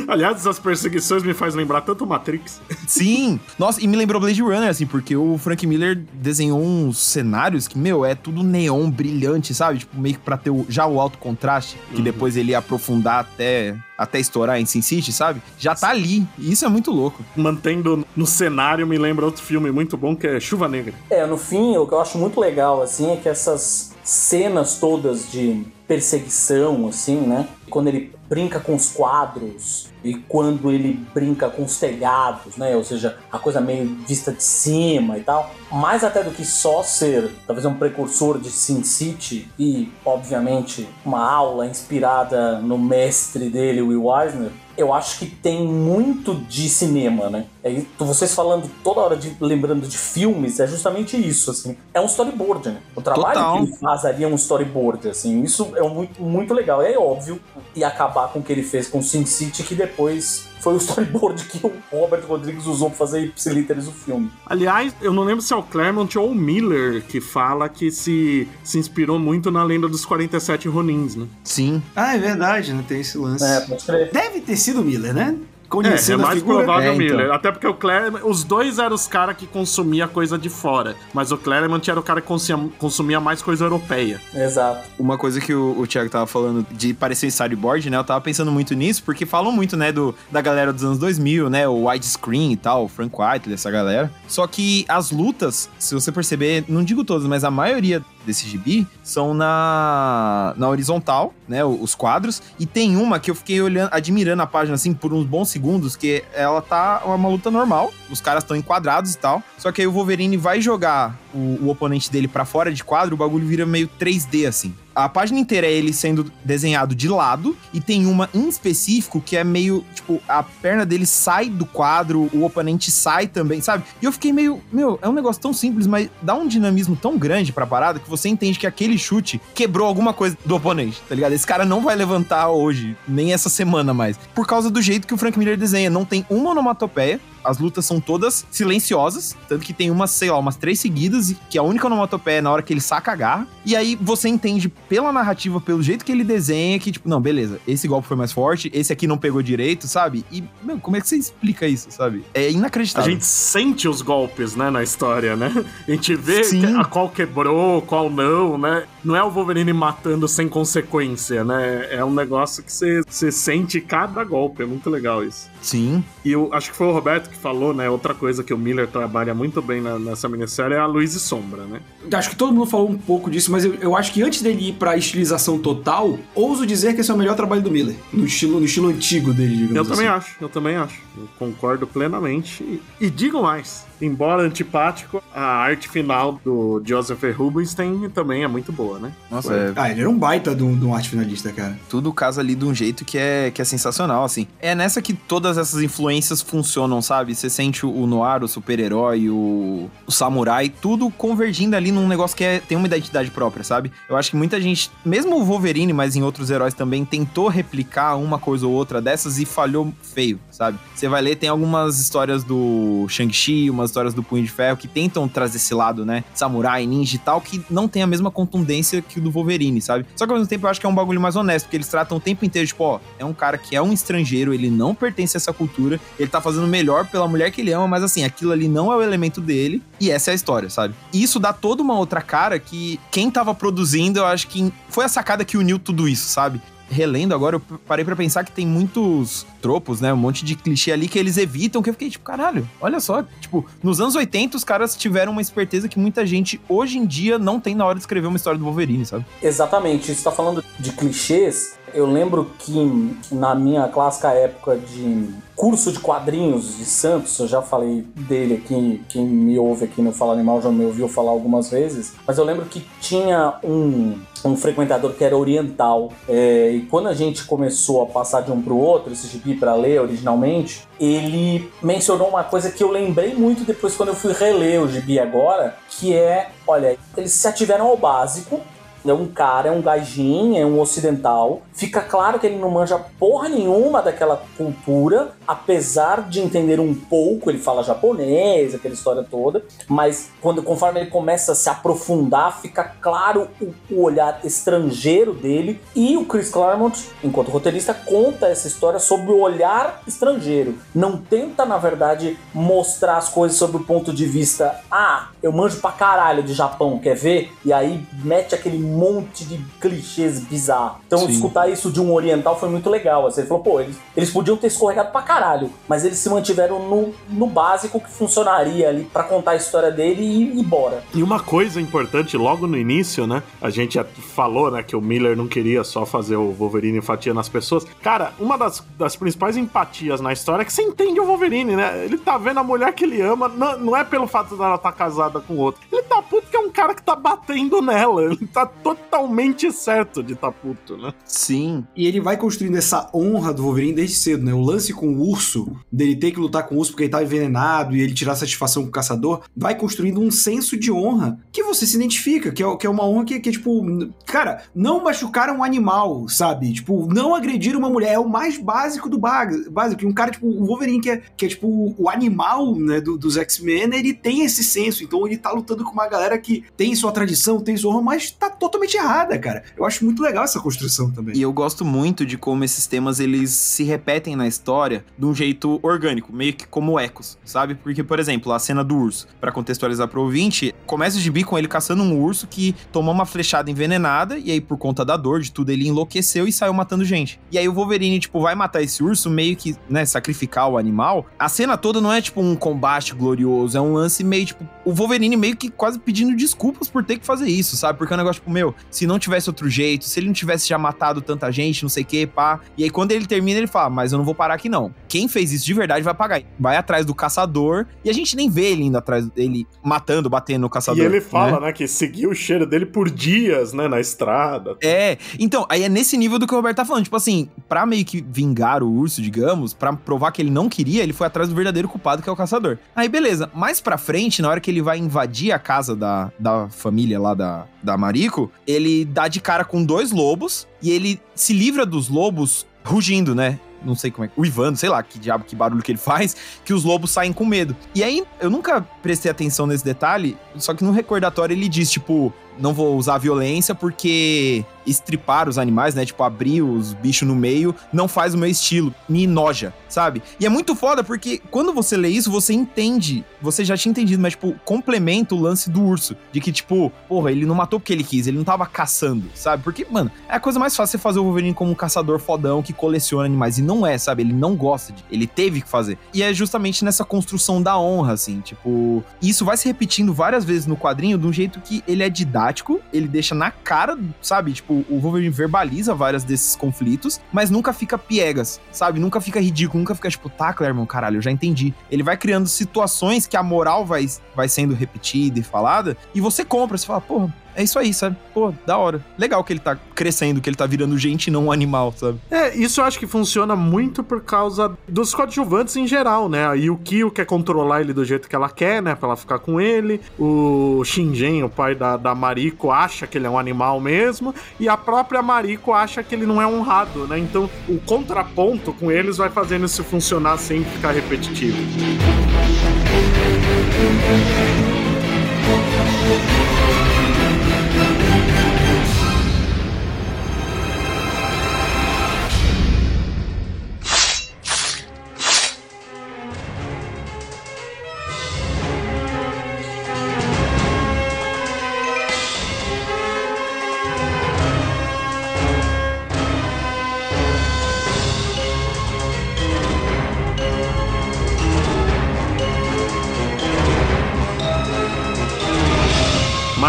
Aliás, essas perseguições me faz lembrar tanto Matrix. Sim. Nossa, e me lembrou Blade Runner, assim, porque o Frank Miller desenhou uns cenários que, meu, é tudo neon, brilhante, sabe? Tipo, meio que pra ter o- já o alto contraste, que Uhum. depois ele ia aprofundar até, até estourar em Sin City, sabe? Já tá ali. E isso é muito louco. Mantendo no cenário, me lembra outro filme muito bom que é Chuva Negra. É, no fim, o que eu acho muito legal, assim, é que essas cenas todas de perseguição, assim, né? Quando ele brinca com os quadros e quando ele brinca com os telhados, né? Ou seja, a coisa meio vista de cima e tal. Mais até do que só ser, talvez, um precursor de Sin City e, obviamente, uma aula inspirada no mestre dele, Will Eisner, eu acho que tem muito de cinema, né? É, vocês falando toda hora de lembrando de filmes, é justamente isso, assim. É um storyboard, né? O trabalho Total. que ele faz ali é um storyboard, assim. Isso é muito, muito legal. E é óbvio, e acabar com o que ele fez com Sin City, que depois foi o storyboard que o Robert Rodrigues usou pra fazer ipsiliteres do filme. Aliás, eu não lembro se é o Claremont ou o Miller que fala que se, se inspirou muito na lenda dos 47 Ronins, né? Sim. Ah, é verdade, né? Tem esse lance. É, pode crer. Deve ter sido o Miller, né? É, é Conhecendo a mais provável É, o então. Miller. Até porque o Claremont, os dois eram os caras que consumia coisa de fora. Mas o Claremont era o cara que consumia, consumia mais coisa europeia. Exato. Uma coisa que o, o Thiago tava falando de parecer em storyboard, né? Eu tava pensando muito nisso, porque falam muito, né, do, da galera dos anos 2000, né? O widescreen e tal, o Frank Whiteley, essa galera. Só que as lutas, se você perceber, não digo todas, mas a maioria desse gibi são na, na horizontal, né? Os quadros. E tem uma que eu fiquei olhando, admirando a página, assim, por uns bons segundos, que ela tá uma luta normal. Os caras estão enquadrados e tal. Só que aí o Wolverine vai jogar o, o oponente dele pra fora de quadro, o bagulho vira meio 3D, assim. A página inteira é ele sendo desenhado de lado e tem uma em específico que é meio, tipo, a perna dele sai do quadro, o oponente sai também, sabe? E eu fiquei meio, meu, é um negócio tão simples, mas dá um dinamismo tão grande pra parada que você entende que aquele chute quebrou alguma coisa do oponente, tá ligado? Esse cara não vai levantar hoje, nem essa semana mais, por causa do jeito que o Frank Miller desenha. Não tem uma onomatopeia, as lutas são todas silenciosas, tanto que tem umas, sei lá, umas três seguidas, que a única onomatopeia é na hora que ele saca a garra. E aí você entende pela narrativa, pelo jeito que ele desenha, que tipo, não, beleza, esse golpe foi mais forte, esse aqui não pegou direito, sabe? E, meu, como é que você explica isso, sabe? É A inacreditável. gente sente os golpes, né, na história, né? A gente vê Sim. a qual quebrou, qual não, né? Não é o Wolverine matando sem consequência, né? É um negócio que você sente cada golpe. É muito legal isso. Sim. E eu acho que foi o Roberto que falou, né? Outra coisa que o Miller trabalha muito bem na- nessa minissérie é a luz e sombra, né? Acho que todo mundo falou um pouco disso, mas eu, eu acho que antes dele ir pra estilização total, ouso dizer que esse é o melhor trabalho do Miller. No estilo, no estilo antigo dele, digamos Eu assim. também acho, eu também acho. Eu concordo plenamente. E, e digo mais, embora antipático, a arte final do Joseph Rubinstein também é muito boa, né? Nossa, é, Ah, ele era um baita de um, de um arte finalista, cara. tudo casa ali de um jeito que é, que é sensacional, assim. É nessa que todas essas influências funcionam, sabe? Você sente o noir, o super-herói, o, o samurai, tudo convergindo ali num negócio que é, tem uma identidade própria, sabe? Eu acho que muita gente, mesmo o Wolverine, mas em outros heróis também, tentou replicar uma coisa ou outra dessas e falhou feio, sabe? Você vai ler, tem algumas histórias do Shang-Chi, umas histórias do Punho de Ferro que tentam trazer esse lado, né? Samurai, ninja e tal, que não tem a mesma contundência que o do Wolverine, sabe? Só que ao mesmo tempo eu acho que é um bagulho mais honesto, porque eles tratam o tempo inteiro, tipo, ó, é um cara que é um estrangeiro, ele não pertence a essa cultura, ele tá fazendo melhor pela mulher que ele ama, mas assim, aquilo ali não é o elemento dele, e essa é a história, sabe? E isso dá toda uma outra cara que quem tava produzindo, eu acho que foi a sacada que uniu tudo isso, sabe? Relendo agora, eu parei pra pensar que tem muitos tropos, né? Um monte de clichê ali que eles evitam, que eu fiquei tipo, caralho, olha só. Tipo, nos anos 80 os caras tiveram uma esperteza que muita gente hoje em dia não tem na hora de escrever uma história do Wolverine, sabe? Exatamente, você tá falando de clichês. Eu lembro que na minha clássica época de curso de quadrinhos de Santos, eu já falei dele aqui, quem me ouve aqui no Fala Animal já me ouviu falar algumas vezes, mas eu lembro que tinha um, um frequentador que era oriental, é, e quando a gente começou a passar de um pro outro, esse gibi pra ler originalmente, ele mencionou uma coisa que eu lembrei muito depois quando eu fui reler o gibi agora, que é, olha, eles se ativeram ao básico, é um cara, é um gajinho, é um ocidental. Fica claro que ele não manja porra nenhuma daquela cultura, apesar de entender um pouco, ele fala japonês, aquela história toda, mas quando conforme ele começa a se aprofundar, fica claro o, o olhar estrangeiro dele e o Chris Claremont, enquanto roteirista, conta essa história sobre o olhar estrangeiro. Não tenta, na verdade, mostrar as coisas sob o ponto de vista, ah, eu manjo pra caralho de Japão, quer ver? E aí mete aquele monte de clichês bizarros. Então, Sim. escutar isso de um oriental foi muito legal. Assim, ele falou, pô, eles, eles podiam ter escorregado pra caralho, mas eles se mantiveram no, no básico que funcionaria ali pra contar a história dele e ir embora. E uma coisa importante, logo no início, né? A gente já falou, né, que o Miller não queria só fazer o Wolverine empatia nas pessoas. Cara, uma das, das principais empatias na história é que você entende o Wolverine, né? Ele tá vendo a mulher que ele ama, não, não é pelo fato dela estar casada com outro. Ele tá puto que é um cara que tá batendo nela. Ele tá totalmente certo de tá puto, né? Sim. E ele vai construindo essa honra do Wolverine desde cedo, né? O lance com o urso, dele ter que lutar com o urso porque ele tá envenenado e ele tirar satisfação com o caçador, vai construindo um senso de honra que você se identifica, que é, que é uma honra que, que é tipo, cara, não machucar um animal, sabe? Tipo, não agredir uma mulher é o mais básico do básico. Um cara, tipo, o Wolverine, que é, que é tipo o animal, né, do, dos X-Men, ele tem esse senso. Então ele tá lutando com uma galera que tem sua tradição, tem sua honra, mas tá errada, cara. Eu acho muito legal essa construção também. E eu gosto muito de como esses temas eles se repetem na história de um jeito orgânico, meio que como ecos, sabe? Porque, por exemplo, a cena do urso, para contextualizar pro ouvinte, começa o gibi com ele caçando um urso que tomou uma flechada envenenada e aí por conta da dor de tudo ele enlouqueceu e saiu matando gente. E aí o Wolverine, tipo, vai matar esse urso meio que, né, sacrificar o animal. A cena toda não é tipo um combate glorioso, é um lance meio tipo o Wolverine meio que quase pedindo desculpas por ter que fazer isso, sabe? Porque é um negócio tipo, meu, se não tivesse outro jeito, se ele não tivesse já matado tanta gente, não sei o que, pá. E aí quando ele termina, ele fala, mas eu não vou parar aqui não. Quem fez isso de verdade vai pagar. Vai atrás do caçador e a gente nem vê ele indo atrás dele matando, batendo no caçador. E ele fala, né, né que seguiu o cheiro dele por dias, né, na estrada. É, então, aí é nesse nível do que o Roberto tá falando. Tipo assim, pra meio que vingar o urso, digamos, pra provar que ele não queria, ele foi atrás do verdadeiro culpado, que é o caçador. Aí beleza, mais pra frente, na hora que ele vai invadir a casa da, da família lá da, da Marico, ele dá de cara com dois lobos e ele se livra dos lobos rugindo, né? não sei como é, uivando, sei lá que diabo, que barulho que ele faz, que os lobos saem com medo. E aí, eu nunca prestei atenção nesse detalhe, só que no recordatório ele diz, tipo, não vou usar violência porque estripar os animais, né? Tipo, abrir os bichos no meio, não faz o meu estilo. Me noja, sabe? E é muito foda porque quando você lê isso, você entende. Você já tinha entendido, mas, tipo, complementa o lance do urso. De que, tipo, porra, ele não matou porque ele quis, ele não tava caçando, sabe? Porque, mano, é a coisa mais fácil você fazer o Wolverine como um caçador fodão que coleciona animais. E não é, sabe? Ele não gosta de. Ele teve que fazer. E é justamente nessa construção da honra, assim, tipo. Isso vai se repetindo várias vezes no quadrinho de um jeito que ele é didático, ele deixa na cara, sabe? Tipo, o Wolverine verbaliza vários desses conflitos, mas nunca fica piegas, sabe? Nunca fica ridículo, nunca fica tipo, tá, Claremont, caralho, eu já entendi. Ele vai criando situações que a moral vai, vai sendo repetida e falada, e você compra, você fala, porra, é isso aí, sabe? Pô, da hora. Legal que ele tá crescendo, que ele tá virando gente e não um animal, sabe? É, isso eu acho que funciona muito por causa dos coadjuvantes em geral, né? E o Kyo quer controlar ele do jeito que ela quer, né? Pra ela ficar com ele. O Shinjen, o pai da, da Mariko, acha que ele é um animal mesmo. E a própria Mariko acha que ele não é honrado, né? Então o contraponto com eles vai fazendo isso funcionar sem ficar repetitivo.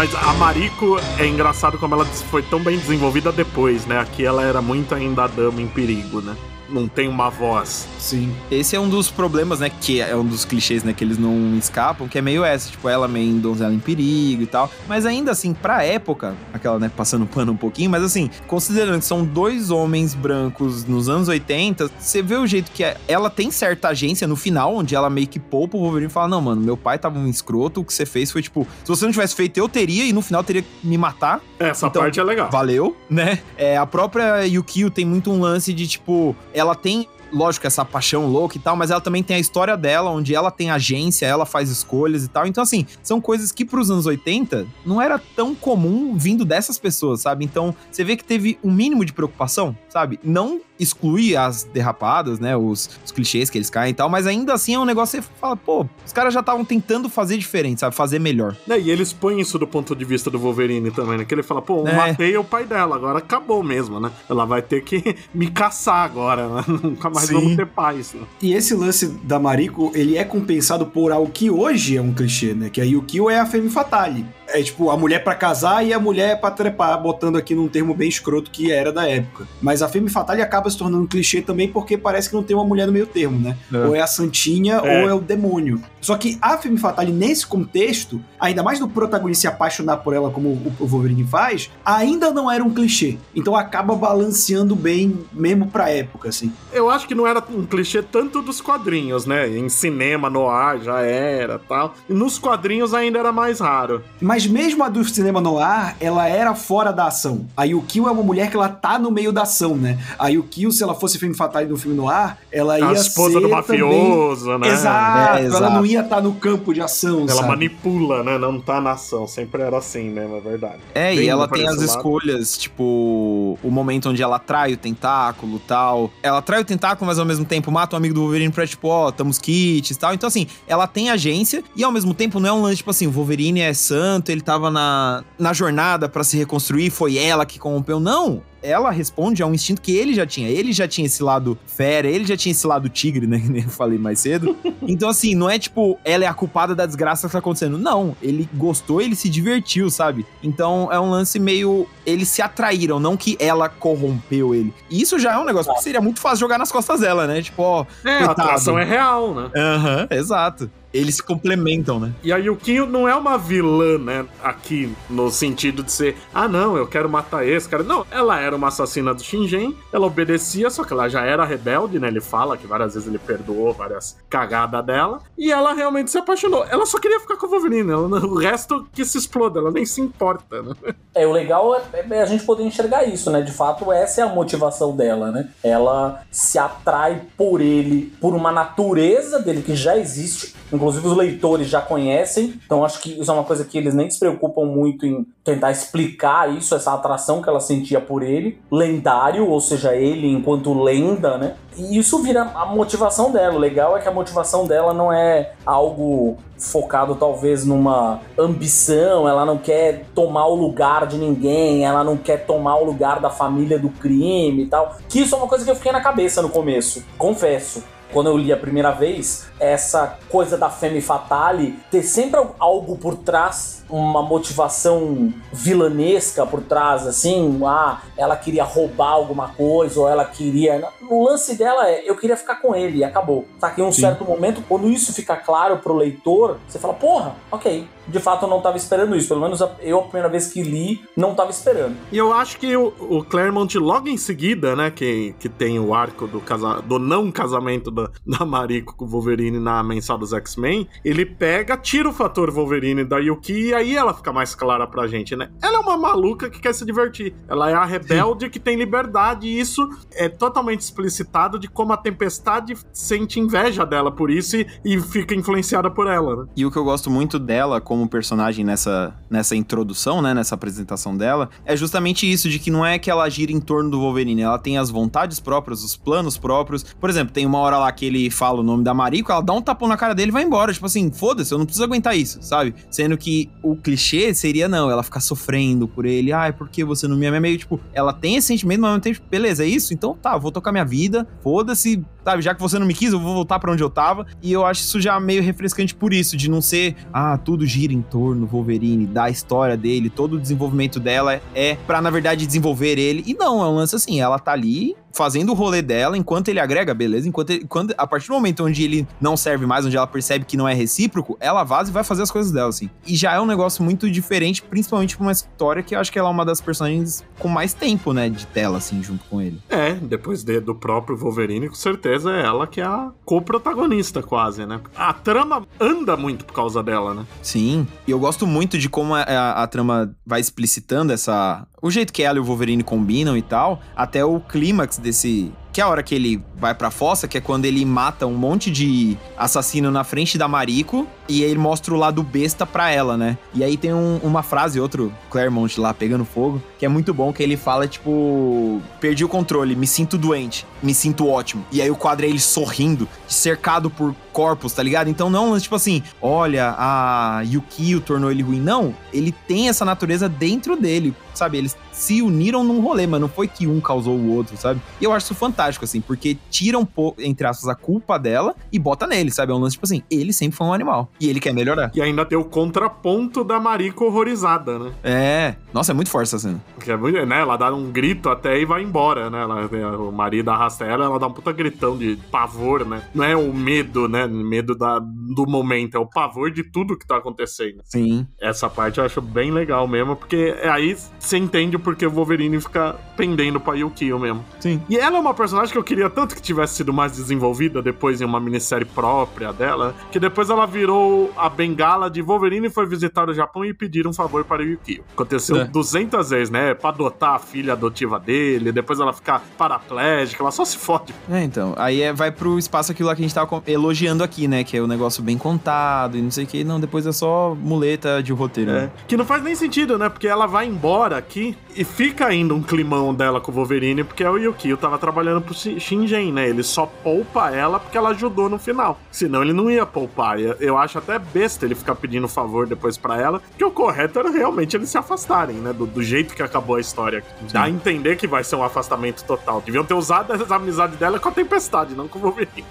Mas a Mariko é engraçado como ela foi tão bem desenvolvida depois, né? Aqui ela era muito ainda a dama em perigo, né? Não tem uma voz. Sim. Esse é um dos problemas, né? Que é um dos clichês, né? Que eles não escapam, que é meio essa, tipo, ela meio donzela em perigo e tal. Mas ainda assim, pra época, aquela, né, passando pano um pouquinho, mas assim, considerando que são dois homens brancos nos anos 80, você vê o jeito que é, ela tem certa agência no final, onde ela meio que poupa o Wolverine e fala: Não, mano, meu pai tava um escroto, o que você fez foi tipo, se você não tivesse feito, eu teria, e no final teria que me matar. Essa então, parte é legal. Valeu, né? É, a própria Yukio tem muito um lance de tipo, ela tem lógico, essa paixão louca e tal, mas ela também tem a história dela, onde ela tem agência, ela faz escolhas e tal. Então, assim, são coisas que pros anos 80 não era tão comum vindo dessas pessoas, sabe? Então, você vê que teve um mínimo de preocupação, sabe? Não exclui as derrapadas, né? Os, os, clichês que eles caem e tal, mas ainda assim é um negócio que você fala, pô, os caras já estavam tentando fazer diferente, sabe? Fazer melhor. É, e eles põem isso do ponto de vista do Wolverine também, né? Que ele fala, pô, eu é. matei o pai dela, agora acabou mesmo, né? Ela vai ter que me caçar agora, né? Nunca mais Sim. vamos ter paz. Né? E esse lance da Mariko, ele é compensado por algo que hoje é um clichê, né? Que a Yukio é a Femme Fatale É tipo, a mulher para casar e a mulher para trepar, botando aqui num termo bem escroto que era da época. Mas a Femme Fatale acaba se tornando um clichê também porque parece que não tem uma mulher no meio termo, né? É. Ou é a santinha é. ou é o demônio. Só que a Femme Fatale, nesse contexto, ainda mais do protagonista se apaixonar por ela como o Wolverine faz, ainda não era um clichê. Então acaba balanceando bem mesmo pra época, assim. Eu acho que não era um clichê tanto dos quadrinhos, né? Em cinema, no ar, já era tal. E nos quadrinhos ainda era mais raro. Mas mesmo a do cinema no ar, ela era fora da ação. A Yukio é uma mulher que ela tá no meio da ação, né? A Yukio, se ela fosse filme fatal no filme no ar, ela ia ser. A esposa do mafioso, também... né? Exato, é, exato. Ela não ia estar tá no campo de ação. Ela sabe? manipula, né? Não tá na ação. Sempre era assim mesmo, é verdade. É, Bem, e ela tem as lado. escolhas, tipo, o momento onde ela trai o tentáculo tal. Ela trai o tentáculo, mas ao mesmo tempo mata um amigo do Wolverine pra, tipo, ó, oh, tamo kits e tal. Então, assim, ela tem agência e ao mesmo tempo não é um lance, tipo assim, o Wolverine é santo, ele tava na, na jornada para se reconstruir, foi ela que corrompeu. Não, ela responde a um instinto que ele já tinha. Ele já tinha esse lado fera, ele já tinha esse lado tigre, né? Que nem eu falei mais cedo. Então, assim, não é tipo, ela é a culpada da desgraça que tá acontecendo. Não, ele gostou, ele se divertiu, sabe? Então, é um lance meio. Eles se atraíram, não que ela corrompeu ele. E isso já é um negócio que seria muito fácil jogar nas costas dela, né? Tipo, ó. É, coitado. a atração é real, né? Aham, uhum, exato eles se complementam, né? E a Yukio não é uma vilã, né? Aqui, no sentido de ser, ah, não, eu quero matar esse cara. Não, ela era uma assassina do Shingen, ela obedecia, só que ela já era rebelde, né? Ele fala que várias vezes ele perdoou várias cagadas dela. E ela realmente se apaixonou. Ela só queria ficar com o Wolverine, ela, o resto que se exploda, ela nem se importa, né? É, o legal é, é a gente poder enxergar isso, né? De fato, essa é a motivação dela, né? Ela se atrai por ele, por uma natureza dele que já existe Inclusive os leitores já conhecem, então acho que isso é uma coisa que eles nem se preocupam muito em tentar explicar isso, essa atração que ela sentia por ele, lendário, ou seja, ele enquanto lenda, né? E isso vira a motivação dela. O legal é que a motivação dela não é algo focado talvez numa ambição, ela não quer tomar o lugar de ninguém, ela não quer tomar o lugar da família do crime e tal. Que isso é uma coisa que eu fiquei na cabeça no começo, confesso quando eu li a primeira vez, essa coisa da Femme Fatale ter sempre algo por trás, uma motivação vilanesca por trás, assim, ah, ela queria roubar alguma coisa, ou ela queria. O lance dela é, eu queria ficar com ele, e acabou. Tá que em um Sim. certo momento, quando isso fica claro pro leitor, você fala, porra, ok, de fato eu não estava esperando isso. Pelo menos eu, a primeira vez que li, não estava esperando. E eu acho que o, o, Claremont, logo em seguida, né, que, que tem o arco do, casa, do não casamento da, da Mariko com o Wolverine na mensal dos X-Men, ele pega, tira o fator Wolverine da Yuki e aí ela fica mais clara pra gente, né? Ela é uma maluca que quer se divertir. Ela é a rebelde Sim. que tem liberdade e isso é totalmente explicitado de como a Tempestade sente inveja dela por isso e, e fica influenciada por ela, né? E o que eu gosto muito dela como personagem nessa, nessa introdução, né, nessa apresentação dela, é justamente isso, de que não é que ela gira em torno do Wolverine, ela tem as vontades próprias, os planos próprios. Por exemplo, tem uma hora lá que ele fala o nome da Mariko, ela dá um tapão na cara dele e vai embora. Tipo assim, foda-se, eu não preciso aguentar isso, sabe? Sendo que o clichê seria, não, ela ficar sofrendo por ele, ai, por que você não me ama? É meio tipo, ela tem esse sentimento, mas ao mesmo tempo, beleza, é isso? Então tá, vou tocar minha vida, foda-se, sabe? Já que você não me quis, eu vou voltar para onde eu tava. E eu acho isso já meio refrescante por isso, de não ser, ah, tudo gira em torno Wolverine, da história dele, todo o desenvolvimento dela é para na verdade desenvolver ele. E não, é um lance assim, ela tá ali fazendo o rolê dela, enquanto ele agrega, beleza? Enquanto ele, quando, a partir do momento onde ele não serve mais, onde ela percebe que não é recíproco, ela vaza e vai fazer as coisas dela, assim. E já é um negócio muito diferente, principalmente pra uma história que eu acho que ela é uma das personagens com mais tempo, né, de tela, assim, junto com ele. É, depois de, do próprio Wolverine, com certeza é ela que é a co-protagonista, quase, né? A trama anda muito por causa dela, né? Sim, e eu gosto muito de como a, a, a trama vai explicitando essa, o jeito que ela e o Wolverine combinam e tal, até o clímax desse. Que é a hora que ele vai pra fossa, que é quando ele mata um monte de assassino na frente da Mariko, e ele mostra o lado besta pra ela, né? E aí tem um, uma frase, outro Claremont lá pegando fogo, que é muito bom, que ele fala, tipo, perdi o controle, me sinto doente, me sinto ótimo. E aí o quadro é ele sorrindo, cercado por corpos, tá ligado? Então não, tipo assim, olha, a Yukio tornou ele ruim. Não, ele tem essa natureza dentro dele, sabe? Eles se uniram num rolê, mas não foi que um causou o outro, sabe? E eu acho isso fantástico, assim, porque tira um pouco, entre aspas, a culpa dela e bota nele, sabe? É um lance, tipo assim, ele sempre foi um animal. E ele quer melhorar. E ainda tem o contraponto da Mariko horrorizada, né? É. Nossa, é muito forte essa cena. É muito, né? Ela dá um grito até e vai embora, né? Ela, o marido arrasta ela, ela dá um puta gritão de pavor, né? Não é o medo, né? Medo da, do momento, é o pavor de tudo que tá acontecendo. Sim. Essa parte eu acho bem legal mesmo, porque aí você entende o porquê o Wolverine fica pendendo pra Yukio mesmo. Sim. E ela é uma personagem que eu queria tanto que tivesse sido mais desenvolvida depois em uma minissérie própria dela, que depois ela virou a bengala de Wolverine foi visitar o Japão e pedir um favor para Yukio. Aconteceu É. 200 vezes, né? Pra adotar a filha adotiva dele, depois ela ficar paraplégica, ela só se fode. É, então. Aí é, vai pro espaço aquilo lá que a gente tava elogiando aqui, né? Que é o negócio bem contado e não sei o que. Não, depois é só muleta de roteiro. É. né? Que não faz nem sentido, né? Porque ela vai embora aqui e fica ainda um climão dela com o Wolverine, porque o Yukio tava trabalhando pro Shi- Shingen, né? Ele só poupa ela porque ela ajudou no final. Senão ele não ia poupar. Eu acho até besta ele ficar pedindo favor depois pra ela, que o correto era realmente eles se afastarem, né? Do, do jeito que acabou a história. Dá a entender que vai ser um afastamento total. Deviam ter usado essa amizade dela com a Tempestade, não com o Wolverine.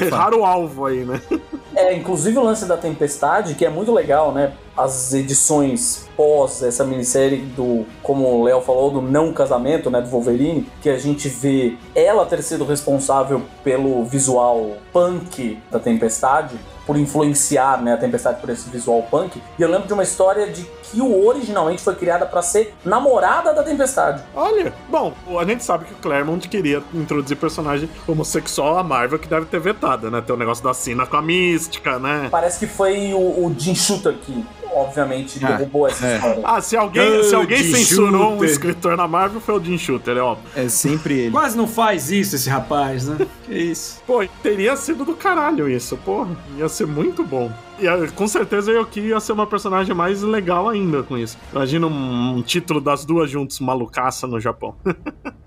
Erraram o alvo aí, né? É, inclusive o lance da Tempestade, que é muito legal, né? As edições pós essa minissérie do, como o Léo falou, do não casamento, né, do Wolverine, que a gente vê ela ter sido responsável pelo visual punk da Tempestade, por influenciar, né, a Tempestade por esse visual punk. E eu lembro de uma história de que o originalmente foi criada para ser namorada da Tempestade. Olha, bom, a gente sabe que o Claremont queria introduzir personagem homossexual a Marvel que deve ter vetado, né? Tem o negócio da Sina com a mística, né? Parece que foi o, o Jim Shooter que, obviamente, Ah, derrubou essa é. história. Ah, se alguém, se alguém Jim censurou um Shooter. escritor na Marvel foi o Jim Shooter, é óbvio. É sempre ele. Quase não faz isso esse rapaz, né? que isso. Pô, teria sido do caralho isso, porra. Ia ser muito bom. E ah, com certeza eu que ia ser uma personagem mais legal ainda com isso. Imagina um, um título das duas juntos, malucaça no Japão.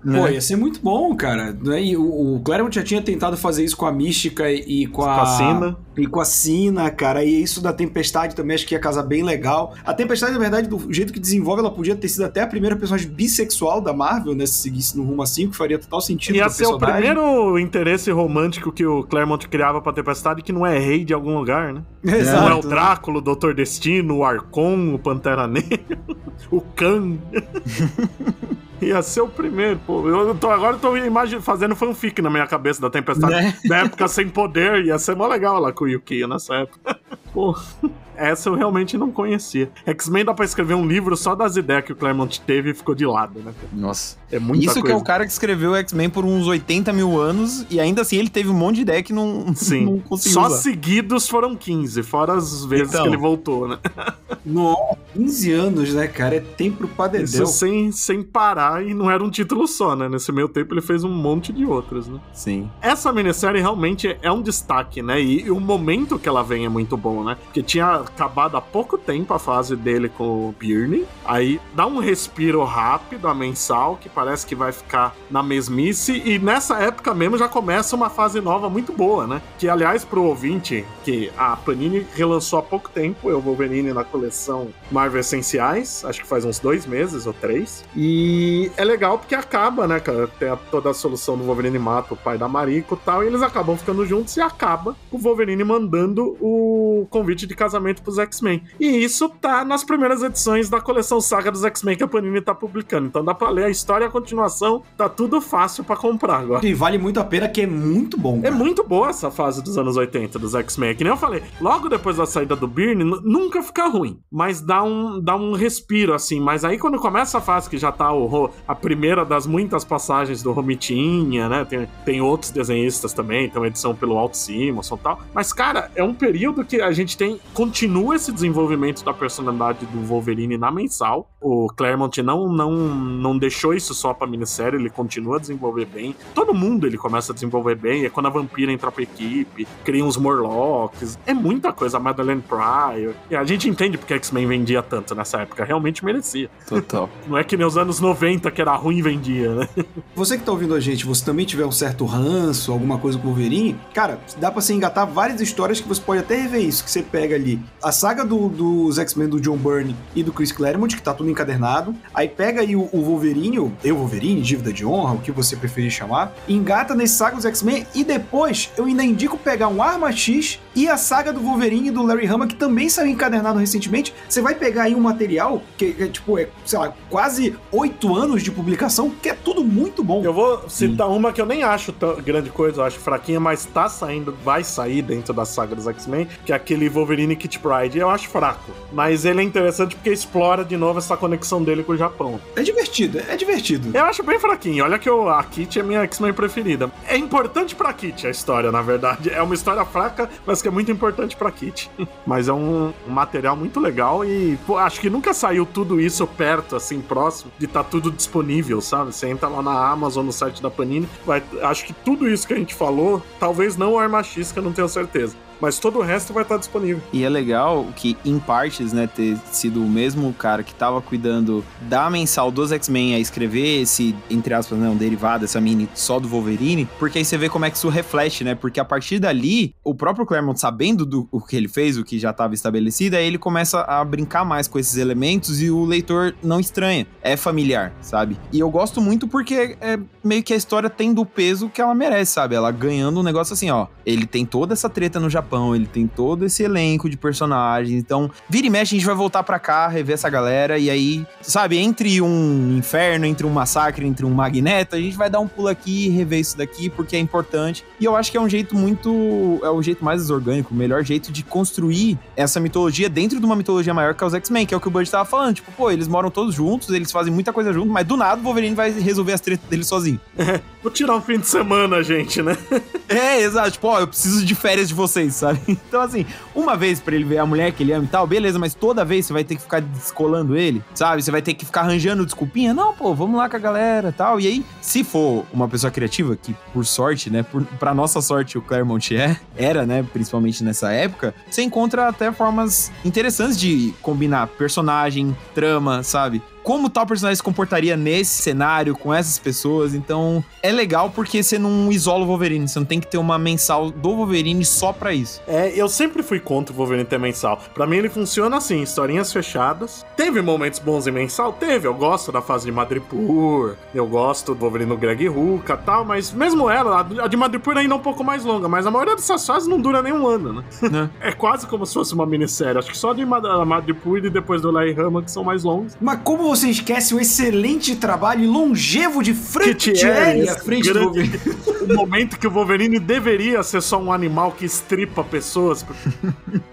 Pô, ia ser muito bom, cara. Né? E o, o Claremont já tinha tentado fazer isso com a Mística e, com a... Com a Sina. E com a Sina, cara. E isso da Tempestade também acho que ia casar bem legal. A Tempestade, na verdade, do jeito que desenvolve, ela podia ter sido até a primeira personagem bissexual da Marvel, né? Se seguisse no rumo assim, que faria total sentido Ia ser o personagem. primeiro interesse romântico que o Claremont criava pra Tempestade, que não é rei de algum lugar, né? Não é o Exato. Drácula, o Doutor Destino, o Arcon, o Pantera Negra, o Khan. Ia ser o primeiro, pô. Eu tô, agora eu tô imagi- fazendo fanfic na minha cabeça da Tempestade. Né? Da época sem poder, ia ser mó legal lá com o Yukio nessa época. Pô, essa eu realmente não conhecia. X-Men dá pra escrever um livro só das ideias que o Claremont teve e ficou de lado, né? Nossa. É muita Isso que coisa. é o cara que escreveu o X-Men por uns 80 mil anos e ainda assim ele teve um monte de ideia que não, Sim. não conseguiu Só usar. seguidos foram 15, fora as vezes Então. que ele voltou, né? Nossa, 15 anos, né, cara? É tempo pra dedéu. Isso sem, sem parar e não era um título só, né? Nesse meio tempo ele fez um monte de outros, né? Sim. Essa minissérie realmente é um destaque, né? E, e o momento que ela vem é muito bom, né? Porque tinha acabado há pouco tempo a fase dele com o Birney. Aí dá um respiro rápido a mensal, que parece que vai ficar na mesmice. E nessa época mesmo já começa uma fase nova muito boa, né? Que, aliás, pro ouvinte, que a Panini relançou há pouco tempo, eu Wolverine na coleção Marvel Essenciais, acho que faz uns dois meses ou três. E é legal porque acaba, né, cara? Tem a- toda a solução do Wolverine mata o pai da Mariko e tal, e eles acabam ficando juntos e acaba o Wolverine mandando o convite de casamento pros X-Men. E isso tá nas primeiras edições da coleção Saga dos X-Men que a Panini tá publicando. Então dá pra ler a história a continuação, tá tudo fácil pra comprar agora. E vale muito a pena, que é muito bom. É cara. muito boa essa fase dos anos 80 dos X-Men. Que nem eu falei, logo depois da saída do Byrne, nunca fica ruim. Mas dá um, dá um respiro, assim. Mas aí quando começa a fase que já tá o, a primeira das muitas passagens do Romitinha, né? Tem, tem outros desenhistas também, tem uma edição pelo Walt Simonson e tal. Mas, cara, é um período que a gente tem. Continua esse desenvolvimento da personalidade do Wolverine na mensal. O Claremont não, não, não deixou isso só pra minissérie, ele continua a desenvolver bem. Todo mundo ele começa a desenvolver bem. É quando a vampira entra pra equipe, cria uns Morlocks. É muita coisa. A Madeleine Pryor. E a gente entende porque X-Men vendia vendia tanto nessa época. Realmente merecia. Total. Não é que nem os anos 90 que era ruim e vendia, né? Você que tá ouvindo a gente, você também tiver um certo ranço, alguma coisa com o Wolverine, cara, dá pra você engatar várias histórias que você pode até rever isso, que você pega ali a saga do, dos X-Men do John Byrne e do Chris Claremont, que tá tudo encadernado, aí pega aí o, o Wolverine, o Eu Wolverine, Dívida de Honra, o que você preferir chamar, engata nesse saga dos X-Men e depois eu ainda indico pegar um Arma X e a saga do Wolverine e do Larry Hama, que também saiu encadernado recentemente. Você vai pegar aí um material que é, tipo, é, sei lá, quase oito anos de publicação, que é tudo muito bom. Eu vou citar uma que eu nem acho grande coisa, eu acho fraquinha, mas tá saindo, vai sair dentro da saga dos X-Men, que é aquele Wolverine Kit Pride. Eu acho fraco, mas ele é interessante porque explora de novo essa conexão dele com o Japão. É divertido, é divertido. Eu acho bem fraquinho. Olha que eu, a Kit é minha X-Men preferida. É importante pra Kit a história, na verdade. É uma história fraca, mas que é muito importante pra Kit. mas é um, um material muito legal e pô, acho que nunca saiu tudo isso perto, assim, próximo, de estar tá tudo disponível, sabe? Você entra lá na Amazon, no site da Panini, vai, acho que tudo isso que a gente falou, talvez não o Arma X, que eu não tenho certeza mas todo o resto vai estar disponível. E é legal que, em partes, né, ter sido o mesmo cara que tava cuidando da mensal dos X-Men a escrever esse, entre aspas, né, um derivado, essa mini só do Wolverine, porque aí você vê como é que isso reflete, né? Porque a partir dali, o próprio Claremont, sabendo do o que ele fez, o que já estava estabelecido, aí ele começa a brincar mais com esses elementos e o leitor não estranha. É familiar, sabe? E eu gosto muito porque é meio que a história tendo o peso que ela merece, sabe? Ela ganhando um negócio assim, ó. Ele tem toda essa treta no Japão Japão, ele tem todo esse elenco de personagens. Então, vira e mexe, a gente vai voltar para cá, rever essa galera, e aí, sabe, entre um inferno, entre um massacre, entre um magneto, a gente vai dar um pulo aqui e rever isso daqui, porque é importante. E eu acho que é um jeito muito. É o jeito mais orgânico, o melhor jeito de construir essa mitologia dentro de uma mitologia maior que é os X-Men, que é o que o Bud tava falando. Tipo, pô, eles moram todos juntos, eles fazem muita coisa junto, mas do nada o Wolverine vai resolver as tretas dele sozinho. Vou tirar um fim de semana, gente, né? é, exato. Tipo, ó, eu preciso de férias de vocês, sabe? Então, assim, uma vez para ele ver a mulher que ele ama e tal, beleza, mas toda vez você vai ter que ficar descolando ele, sabe? Você vai ter que ficar arranjando desculpinha. Não, pô, vamos lá com a galera tal. E aí, se for uma pessoa criativa, que por sorte, né, por, pra nossa sorte o Claremont é, era, né, principalmente nessa época, você encontra até formas interessantes de combinar personagem, trama, sabe? Como tal personagem se comportaria nesse cenário, com essas pessoas. Então, é legal porque você não isola o Wolverine, você não tem que ter uma mensal do Wolverine só pra isso. É, eu sempre fui contra o Wolverine ter mensal. Pra mim, ele funciona assim: historinhas fechadas. Teve momentos bons em mensal? Teve. Eu gosto da fase de Madripoor, eu gosto do Wolverine no Greg Ruka e tal, mas mesmo ela, a de Madripoor ainda é um pouco mais longa, mas a maioria dessas fases não dura nem um ano, né? É, é quase como se fosse uma minissérie. Acho que só de Madripoor e depois do Larry Hama que são mais longos. Mas como você esquece o excelente trabalho e longevo de Frank Thierry à frente do Wolverine. O momento que o Wolverine deveria ser só um animal que estripa pessoas.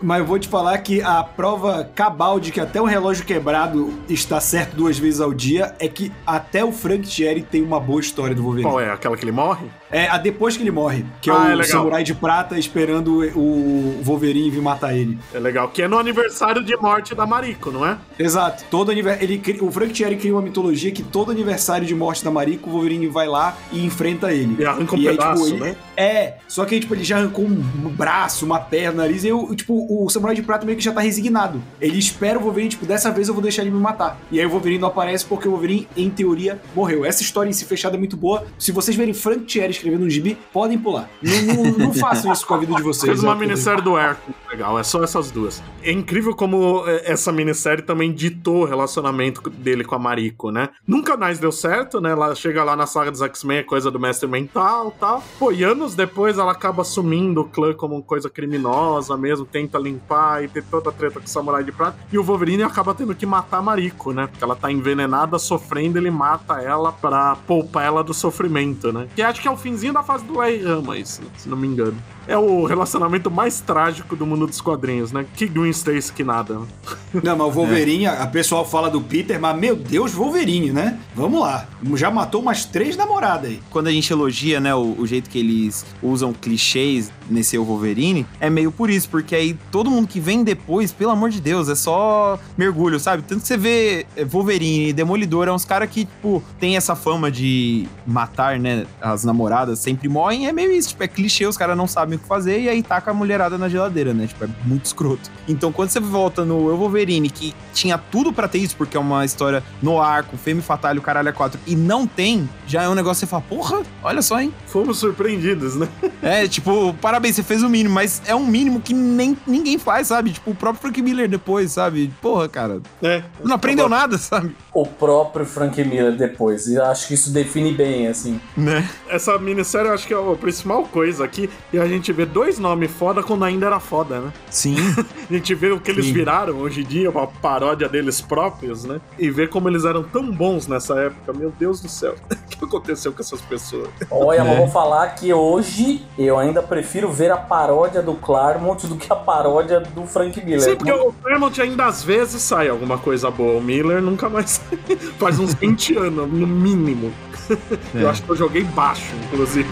Mas eu vou te falar que a prova cabal de que até o relógio quebrado está certo duas vezes ao dia é que até o Frank Thierry tem uma boa história do Wolverine. Qual é? Aquela que ele morre? É a depois que ele morre, que é ah, é o é samurai de prata esperando o Wolverine vir matar ele. É legal, que é no aniversário de morte da Mariko, não é? Exato. Todo ele o Frank Thierry cria uma mitologia que todo aniversário de morte da Mariko, o Wolverine vai lá e enfrenta ele. E arranca um e pedaço, aí, tipo, né? é, só que aí, tipo, ele já arrancou um braço, uma perna, nariz, e eu, tipo, o samurai de prata meio que já tá resignado. Ele espera o Wolverine, tipo, dessa vez eu vou deixar ele me matar. E aí o Wolverine não aparece porque o Wolverine, em teoria, morreu. Essa história em si fechada é muito boa. Se vocês verem Frank Thierry escrevendo um gibi, podem pular. Não, não, não façam isso com a vida de vocês. Fez uma minissérie do Hércules, legal. É só essas duas. É incrível como é, essa minissérie também ditou o relacionamento dele com a Mariko, né? Nunca mais deu certo, né? Ela chega lá na saga dos X-Men, é coisa do mestre mental tal. Pô, e anos depois ela acaba assumindo o clã como coisa criminosa mesmo, tenta limpar e ter toda a treta com o Samurai de Prata. E o Wolverine acaba tendo que matar a Mariko, né? Porque ela tá envenenada, sofrendo, ele mata ela pra poupar ela do sofrimento, né? Que acho que é o finzinho da fase do Rama, isso, se não me engano é o relacionamento mais trágico do mundo dos quadrinhos, né? Que Green Stacy que nada. Não, mas o Wolverine, é. a pessoal fala do Peter, mas mas meu Deus, Wolverine, né? Vamos lá. Já matou umas três namoradas aí. Quando a gente elogia, né, o, o jeito que eles usam clichês nesse Wolverine, é meio por isso, porque aí todo mundo que vem depois, pelo amor de Deus, é só mergulho, sabe? Tanto que você vê é, Wolverine e Demolidor, é uns caras que, tipo, tem essa fama de matar, né, as namoradas sempre morrem, é meio isso, tipo, é clichê, os caras não sabem o que fazer e aí taca a mulherada na geladeira, né? Tipo, é muito escroto. Então, quando você volta no Eu Wolverine, que tinha tudo para ter isso, porque é uma história no arco, Femme Fatale, o caralho é 4, e não tem, já é um negócio que você fala, porra, olha só, hein? Fomos surpreendidos, né? É, tipo, parabéns, você fez o mínimo, mas é um mínimo que nem ninguém faz, sabe? Tipo, o próprio Frank Miller depois, sabe? Porra, cara. É. Não aprendeu nada, sabe? O próprio Frank Miller depois. E eu acho que isso define bem, assim. Né? Essa minissérie eu acho que é a principal coisa aqui. E a gente vê dois nomes foda quando ainda era foda, né? Sim. A gente vê o que eles Sim. viraram hoje em dia, uma paródia deles próprios, né? E vê como eles eram tão bons nessa época. Meu Deus do céu. O que aconteceu com essas pessoas? Olha, mas É. vou falar que hoje eu ainda prefiro ver a paródia do Claremont do que a paródia do Frank Miller. Sim, porque o Claremont ainda às vezes sai alguma coisa boa. O Miller nunca mais. Faz uns 20 anos, no mínimo. Eu É. acho que eu joguei baixo, inclusive.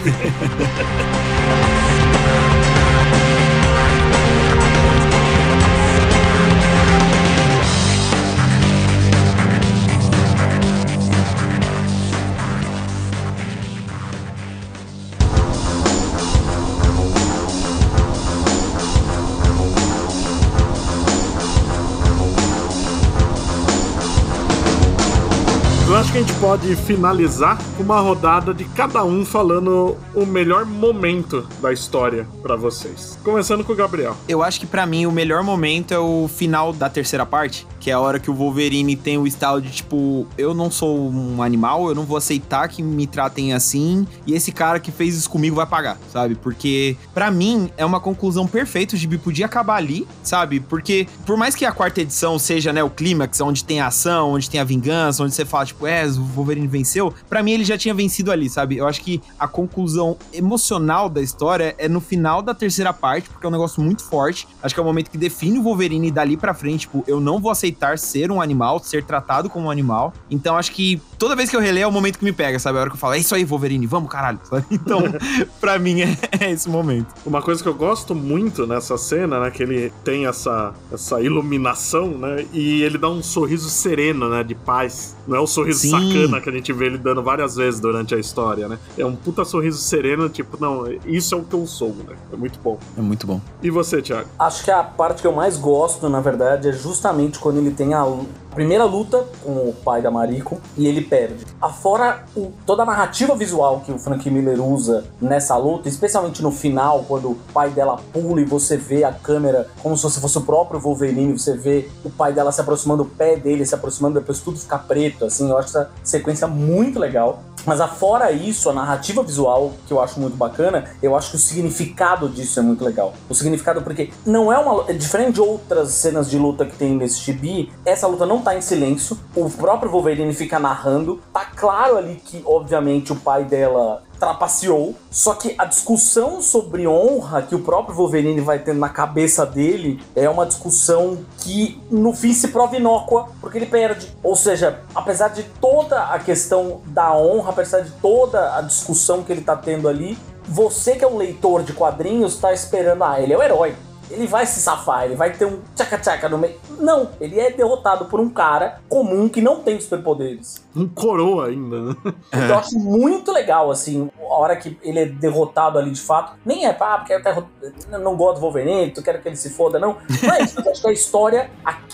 Que a gente pode finalizar com uma rodada de cada um falando o melhor momento da história pra vocês. Começando com o Gabriel. Eu acho que pra mim o melhor momento é o final da terceira parte, que é a hora que o Wolverine tem o estalo de tipo, eu não sou um animal, eu não vou aceitar que me tratem assim, e esse cara que fez isso comigo vai pagar, sabe? Porque pra mim é uma conclusão perfeita, o gibi podia acabar ali, sabe? Porque por mais que a quarta edição seja, né, o clímax, onde tem a ação, onde tem a vingança, onde você fala tipo, é, o Wolverine venceu, pra mim ele já tinha vencido ali, sabe? Eu acho que a conclusão emocional da história é no final da terceira parte, porque é um negócio muito forte. Acho que é o momento que define o Wolverine dali pra frente, tipo, eu não vou aceitar ser um animal, ser tratado como um animal. Então acho que toda vez que eu releio é o momento que me pega, sabe? A hora que eu falo, é isso aí, Wolverine, vamos, caralho. sabe? Então, pra mim é, é esse momento. Uma coisa que eu gosto muito nessa cena, né? Que ele tem essa, essa iluminação, né? E ele dá um sorriso sereno, né? De paz. Não é o sorriso Sim. sacana que a gente vê ele dando várias vezes durante a história, né? É um puta sorriso sereno, tipo, não, isso é o que eu sou, né? É muito bom. É muito bom. E você, Thiago? Acho que a parte que eu mais gosto, na verdade, é justamente quando ele tem a primeira luta com o pai da Mariko e ele perde. Afora o- toda a narrativa visual que o Frank Miller usa nessa luta, especialmente no final, quando o pai dela pula e você vê a câmera como se fosse o próprio Wolverine, você vê o pai dela se aproximando, o pé dele se aproximando, depois tudo fica preto, assim, eu acho essa sequência muito legal. Mas afora isso, a narrativa visual, que eu acho muito bacana, eu acho que o significado disso é muito legal. O significado porque não é uma. é Diferente de outras cenas de luta que tem nesse chibi, essa luta não tá em silêncio. O próprio Wolverine fica narrando. Tá claro ali que, obviamente, o pai dela trapaceou. Só que a discussão sobre honra que o próprio Wolverine vai tendo na cabeça dele é uma discussão que no fim se prova inócua porque ele perde. Ou seja, apesar de toda a questão da honra, apesar de toda a discussão que ele tá tendo ali, você que é um leitor de quadrinhos tá esperando, ah, ele é o herói. Ele vai se safar, ele vai ter um tchaca-tchaca no meio. Não, ele é derrotado por um cara comum que não tem superpoderes. Um coroa ainda, né? Então eu acho muito legal, assim, a hora que ele é derrotado ali de fato. Nem é, pá, porque eu não gosto do Wolverine, tu quero que ele se foda, não. É isso, eu acho que a história,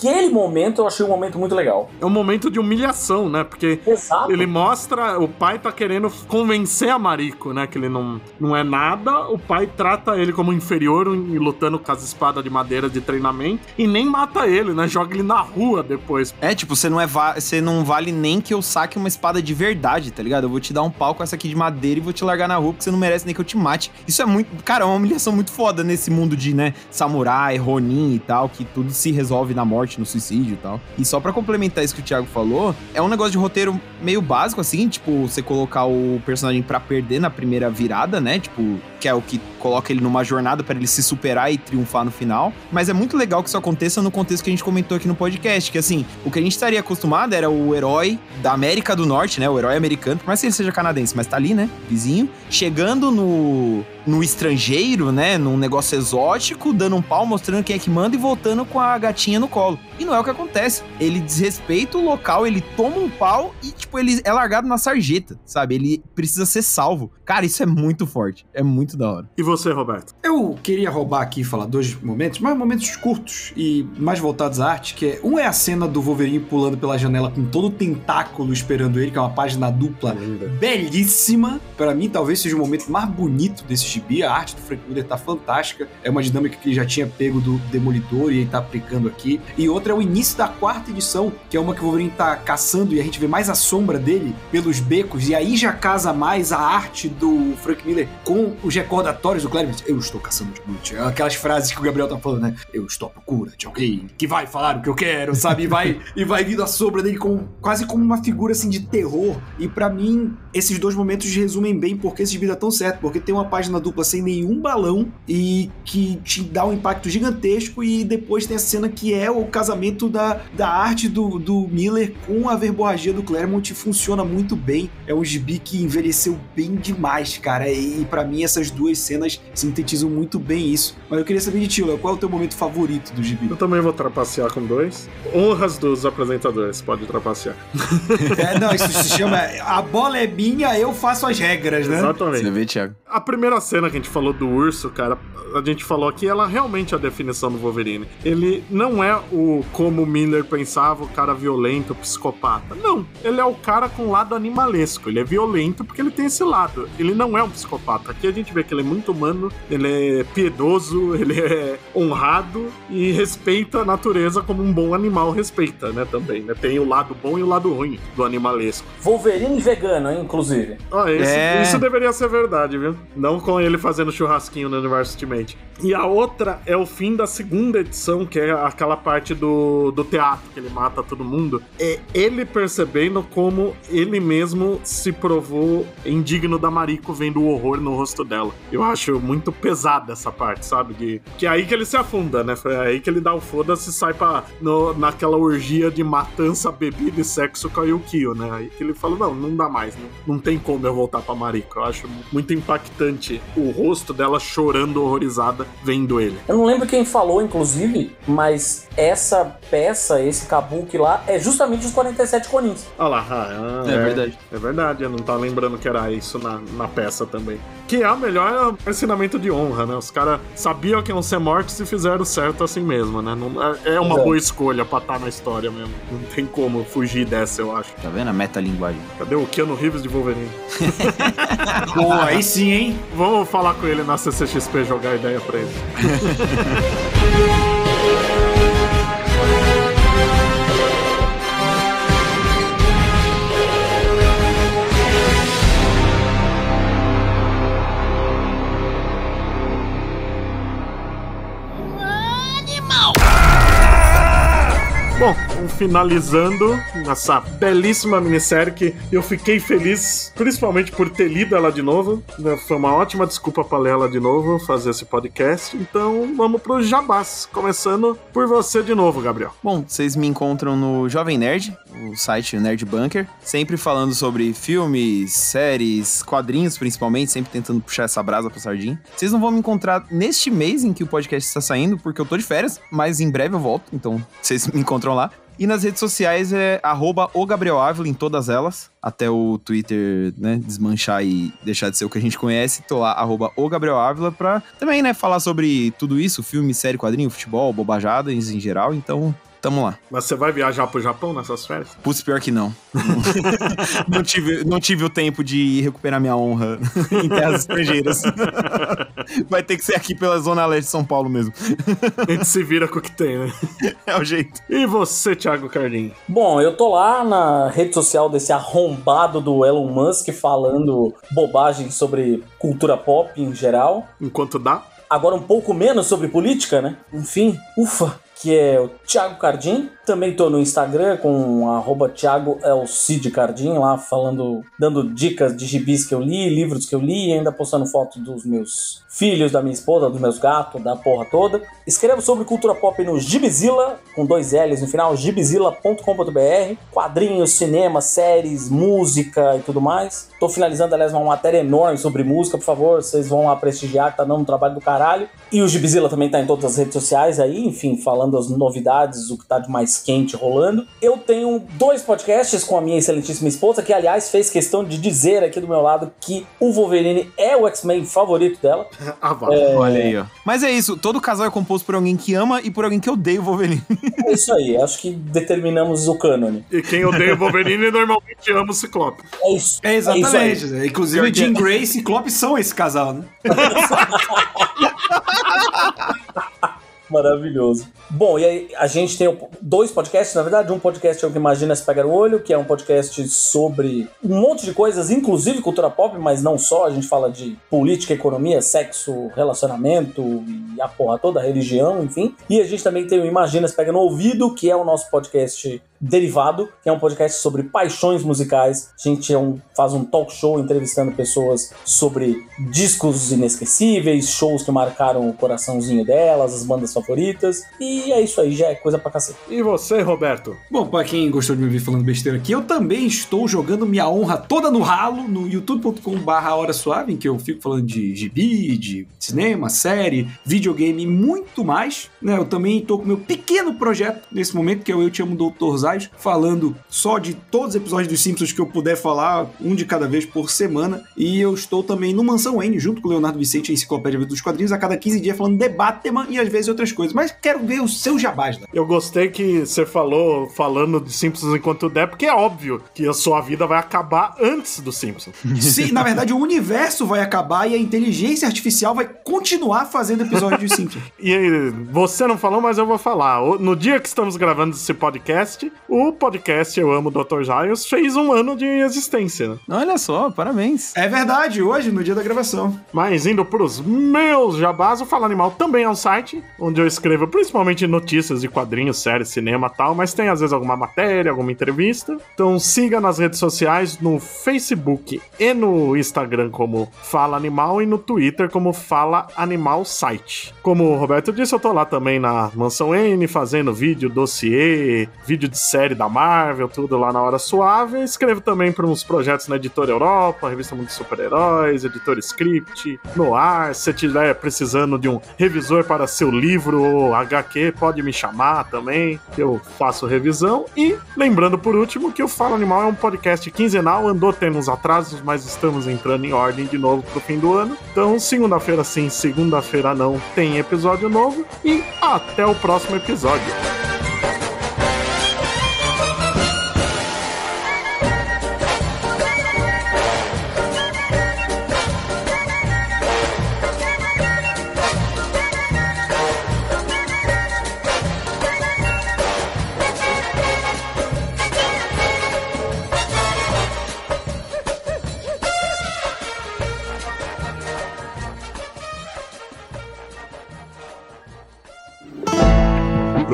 aquele momento, eu achei um momento muito legal. É um momento de humilhação, né? Porque Exato. ele mostra, o pai tá querendo convencer a Mariko, né? Que ele não, não é nada. O pai trata ele como inferior e lutando com as espadas de madeira de treinamento. E nem mata ele, né? Joga ele na rua depois. É, tipo, você não é va- você não vale nem que eu saque uma espada de verdade, tá ligado? Eu vou te dar um pau com essa aqui de madeira e vou te largar na rua porque você não merece nem que eu te mate. Isso é muito, cara, é uma humilhação muito foda nesse mundo de, né, samurai, ronin e tal, que tudo se resolve na morte morte, no suicídio e tal. E só para complementar isso que o Thiago falou, é um negócio de roteiro meio básico, assim, tipo, você colocar o personagem para perder na primeira virada, né? Tipo, que é o que coloca ele numa jornada para ele se superar e triunfar no final. Mas é muito legal que isso aconteça no contexto que a gente comentou aqui no podcast, que assim, o que a gente estaria acostumado era o herói da América do Norte, né? O herói americano, por mais que ele seja canadense, mas tá ali, né? Vizinho, chegando no no estrangeiro, né? Num negócio exótico, dando um pau, mostrando quem é que manda e voltando com a gatinha no colo. E não é o que acontece. Ele desrespeita o local, ele toma um pau e, tipo, ele é largado na sarjeta, sabe? Ele precisa ser salvo. Cara, isso é muito forte. É muito da hora. E você, Roberto? Eu queria roubar aqui e falar dois momentos, mas momentos curtos e mais voltados à arte, que é um é a cena do Wolverine pulando pela janela com todo o tentáculo esperando ele, que é uma página dupla Linda. belíssima. Para mim, talvez seja o momento mais bonito desse gibi. A arte do Frank Miller tá fantástica. É uma dinâmica que ele já tinha pego do Demolidor e ele tá aplicando aqui. E outra é o início da quarta edição, que é uma que o Wolverine tá caçando e a gente vê mais a sombra dele pelos becos. E aí já casa mais a arte do Frank Miller com os recordatórios do Claremont. Eu estou caçando de noite. Aquelas frases que o Gabriel tá falando, né? Eu estou à procura de alguém que vai falar o que eu quero, sabe? E vai, e vai vindo a sombra dele com, quase como uma figura assim de terror. E para mim, esses dois momentos resumem bem porque esse gibi dá tão certo. Porque tem uma página dupla sem nenhum balão e que te dá um impacto gigantesco. E depois tem a cena que é o casamento da, da arte do, do Miller com a verborragia do Claremont. E funciona muito bem. É um gibi que envelheceu bem demais, cara. E, e para mim, essas duas cenas sintetizam muito bem isso. Mas eu queria saber de ti, Léo, qual é o teu momento favorito do gibi? Eu também vou trapacear com dois. Honras dos apresentadores, pode trapacear. É, não, isso se chama A bola é minha, eu faço as regras, né? Exatamente. Você vê, Thiago? A primeira cena que a gente falou do urso, cara, a gente falou aqui, ela realmente é a definição do Wolverine. Ele não é o como o Miller pensava, o cara violento, psicopata. Não, ele é o cara com lado animalesco. Ele é violento porque ele tem esse lado. Ele não é um psicopata. Aqui a gente vê que ele é muito humano, ele é piedoso, ele é honrado e respeita a natureza como um bom animal respeita, né, também, né? Tem o lado bom e o lado ruim do animalesco. Wolverine vegano, hein, inclusive. Ó, esse- É. isso deveria ser verdade, viu? Não com ele fazendo churrasquinho no universo Ultimate. E a outra é o fim da segunda edição, que é aquela parte do, do teatro, que ele mata todo mundo. É ele percebendo como ele mesmo se provou indigno da Mariko vendo o horror no rosto dela. Eu acho muito pesada essa parte, sabe? De, que é aí que ele se afunda, né? Foi aí que ele dá o foda-se e sai pra, no- naquela orgia de matança, bebida e sexo com a Yukio, né? Aí que ele fala, não, não dá mais, não, não tem como eu voltar pra Mariko. Eu acho muito impactante o rosto dela chorando horrorizada vendo ele. Eu não lembro quem falou, inclusive, mas essa peça, esse kabuki lá, é justamente os 47 Conins. Olha lá, ah, É verdade. É verdade, eu não tava lembrando que era isso na, na peça também. Que é o melhor ensinamento de honra, né? Os caras sabiam que iam ser mortos e fizeram certo assim mesmo, né? Não- é- é uma Exato. boa escolha pra estar na história mesmo. Não tem como fugir dessa, eu acho. Tá vendo a metalinguagem? Cadê o Keanu Reeves de Wolverine? Pô, aí sim, hein? Vamos falar com ele na CCXP jogar ideia pra ele. Bom, finalizando essa belíssima minissérie que eu fiquei feliz, principalmente por ter lido ela de novo. né? Foi uma ótima desculpa para ler ela de novo, fazer esse podcast. Então vamos pro Jabás, começando por você de novo, Gabriel. Bom, vocês me encontram no Jovem Nerd, o site Nerd Bunker, sempre falando sobre filmes, séries, quadrinhos principalmente, sempre tentando puxar essa brasa pro sardinha. Vocês não vão me encontrar neste mês em que o podcast está saindo, porque eu tô de férias, mas em breve eu volto, então vocês me encontram lá. E nas redes sociais é arroba o Gabriel Ávila em todas elas, até o Twitter, né, desmanchar e deixar de ser o que a gente conhece. Tô lá, arroba o Gabriel Ávila, pra também, né, falar sobre tudo isso, filme, série, quadrinho, futebol, bobajadas em geral, então tamo lá. Mas você vai viajar pro Japão nessas férias? Putz, pior que não. não, tive, não tive o tempo de recuperar minha honra em terras estrangeiras. Vai ter que ser aqui pela Zona Leste de São Paulo mesmo. A gente se vira com o que tem, né? É o jeito. E você, Thiago Carlinhos? Bom, eu tô lá na rede social desse arrombado do Elon Musk falando bobagem sobre cultura pop em geral. Enquanto dá? Agora um pouco menos sobre política, né? Enfim, ufa. Que é o Thiago Cardim. Também tô no Instagram com arroba Thiago Cardim, lá falando, dando dicas de gibis que eu li, livros que eu li ainda postando foto dos meus filhos, da minha esposa, dos meus gatos, da porra toda. Escrevo sobre cultura pop no Gibizilla, com dois L's no final, gibizilla.com.br. Quadrinhos, cinema, séries, música e tudo mais. Tô finalizando, aliás, uma matéria enorme sobre música, por favor, vocês vão lá prestigiar, tá dando um trabalho do caralho. E o Gibizilla também tá em todas as redes sociais aí, enfim, falando as novidades, o que tá de mais quente rolando. Eu tenho dois podcasts com a minha excelentíssima esposa, que aliás fez questão de dizer aqui do meu lado que o Wolverine é o X-Men favorito dela. ah, vai. É... Olha aí, ó. Mas é isso, todo casal é composto por alguém que ama e por alguém que odeia o Wolverine. É isso aí, acho que determinamos o cânone. E quem odeia o Wolverine normalmente ama o Ciclope. É isso. É exatamente. É isso Inclusive, o Jean Grey e Ciclope são esse casal, né? Maravilhoso. Bom, e aí a gente tem dois podcasts, na verdade. Um podcast é o que Imagina Se Pegar o Olho, que é um podcast sobre um monte de coisas, inclusive cultura pop, mas não só. A gente fala de política, economia, sexo, relacionamento e a porra toda, religião, enfim. E a gente também tem o Imagina Se Pega no Ouvido, que é o nosso podcast derivado, que é um podcast sobre paixões musicais. A gente é um, faz um talk show entrevistando pessoas sobre discos inesquecíveis, shows que marcaram o coraçãozinho delas, as bandas favoritas. E é isso aí, já é coisa pra cacete. E você, Roberto? Bom, pra quem gostou de me ouvir falando besteira aqui, eu também estou jogando minha honra toda no ralo no youtube.com/barra Hora Suave, em que eu fico falando de gibi, de cinema, série, videogame e muito mais. Né? Eu também estou com meu pequeno projeto nesse momento, que é o Eu Te Amo Doutor Zais, falando só de todos os episódios dos Simpsons que eu puder falar, um de cada vez por semana. E eu estou também no Mansão N, junto com o Leonardo Vicente, a Enciclopédia dos Quadrinhos, a cada 15 dias falando de Batman e às vezes outras coisas, mas quero ver o seu jabás. Né? Eu gostei que você falou, falando de Simpsons enquanto der, porque é óbvio que a sua vida vai acabar antes do Simpsons. Sim, na verdade, o universo vai acabar e a inteligência artificial vai continuar fazendo episódios de Simpsons. e você não falou, mas eu vou falar. No dia que estamos gravando esse podcast, o podcast Eu Amo Dr. Giles fez um ano de existência. Né? Olha só, parabéns. É verdade, hoje, no dia da gravação. Mas indo pros meus jabás, o Fala Animal também é um site onde eu escrevo principalmente notícias de quadrinhos, séries, cinema e tal, mas tem às vezes alguma matéria, alguma entrevista. Então siga nas redes sociais, no Facebook e no Instagram como Fala Animal e no Twitter como Fala Animal Site. Como o Roberto disse, eu tô lá também na Mansão N fazendo vídeo, dossiê, vídeo de série da Marvel, tudo lá na hora suave. escrevo também para uns projetos na Editora Europa, Revista Mundo Super-Heróis, Editor Script, no ar. Se estiver precisando de um revisor para seu livro, livro HQ, pode me chamar também, que eu faço revisão. E lembrando por último que o Fala Animal é um podcast quinzenal, andou tendo uns atrasos, mas estamos entrando em ordem de novo pro fim do ano. Então, segunda-feira sim, segunda-feira não, tem episódio novo. E até o próximo episódio.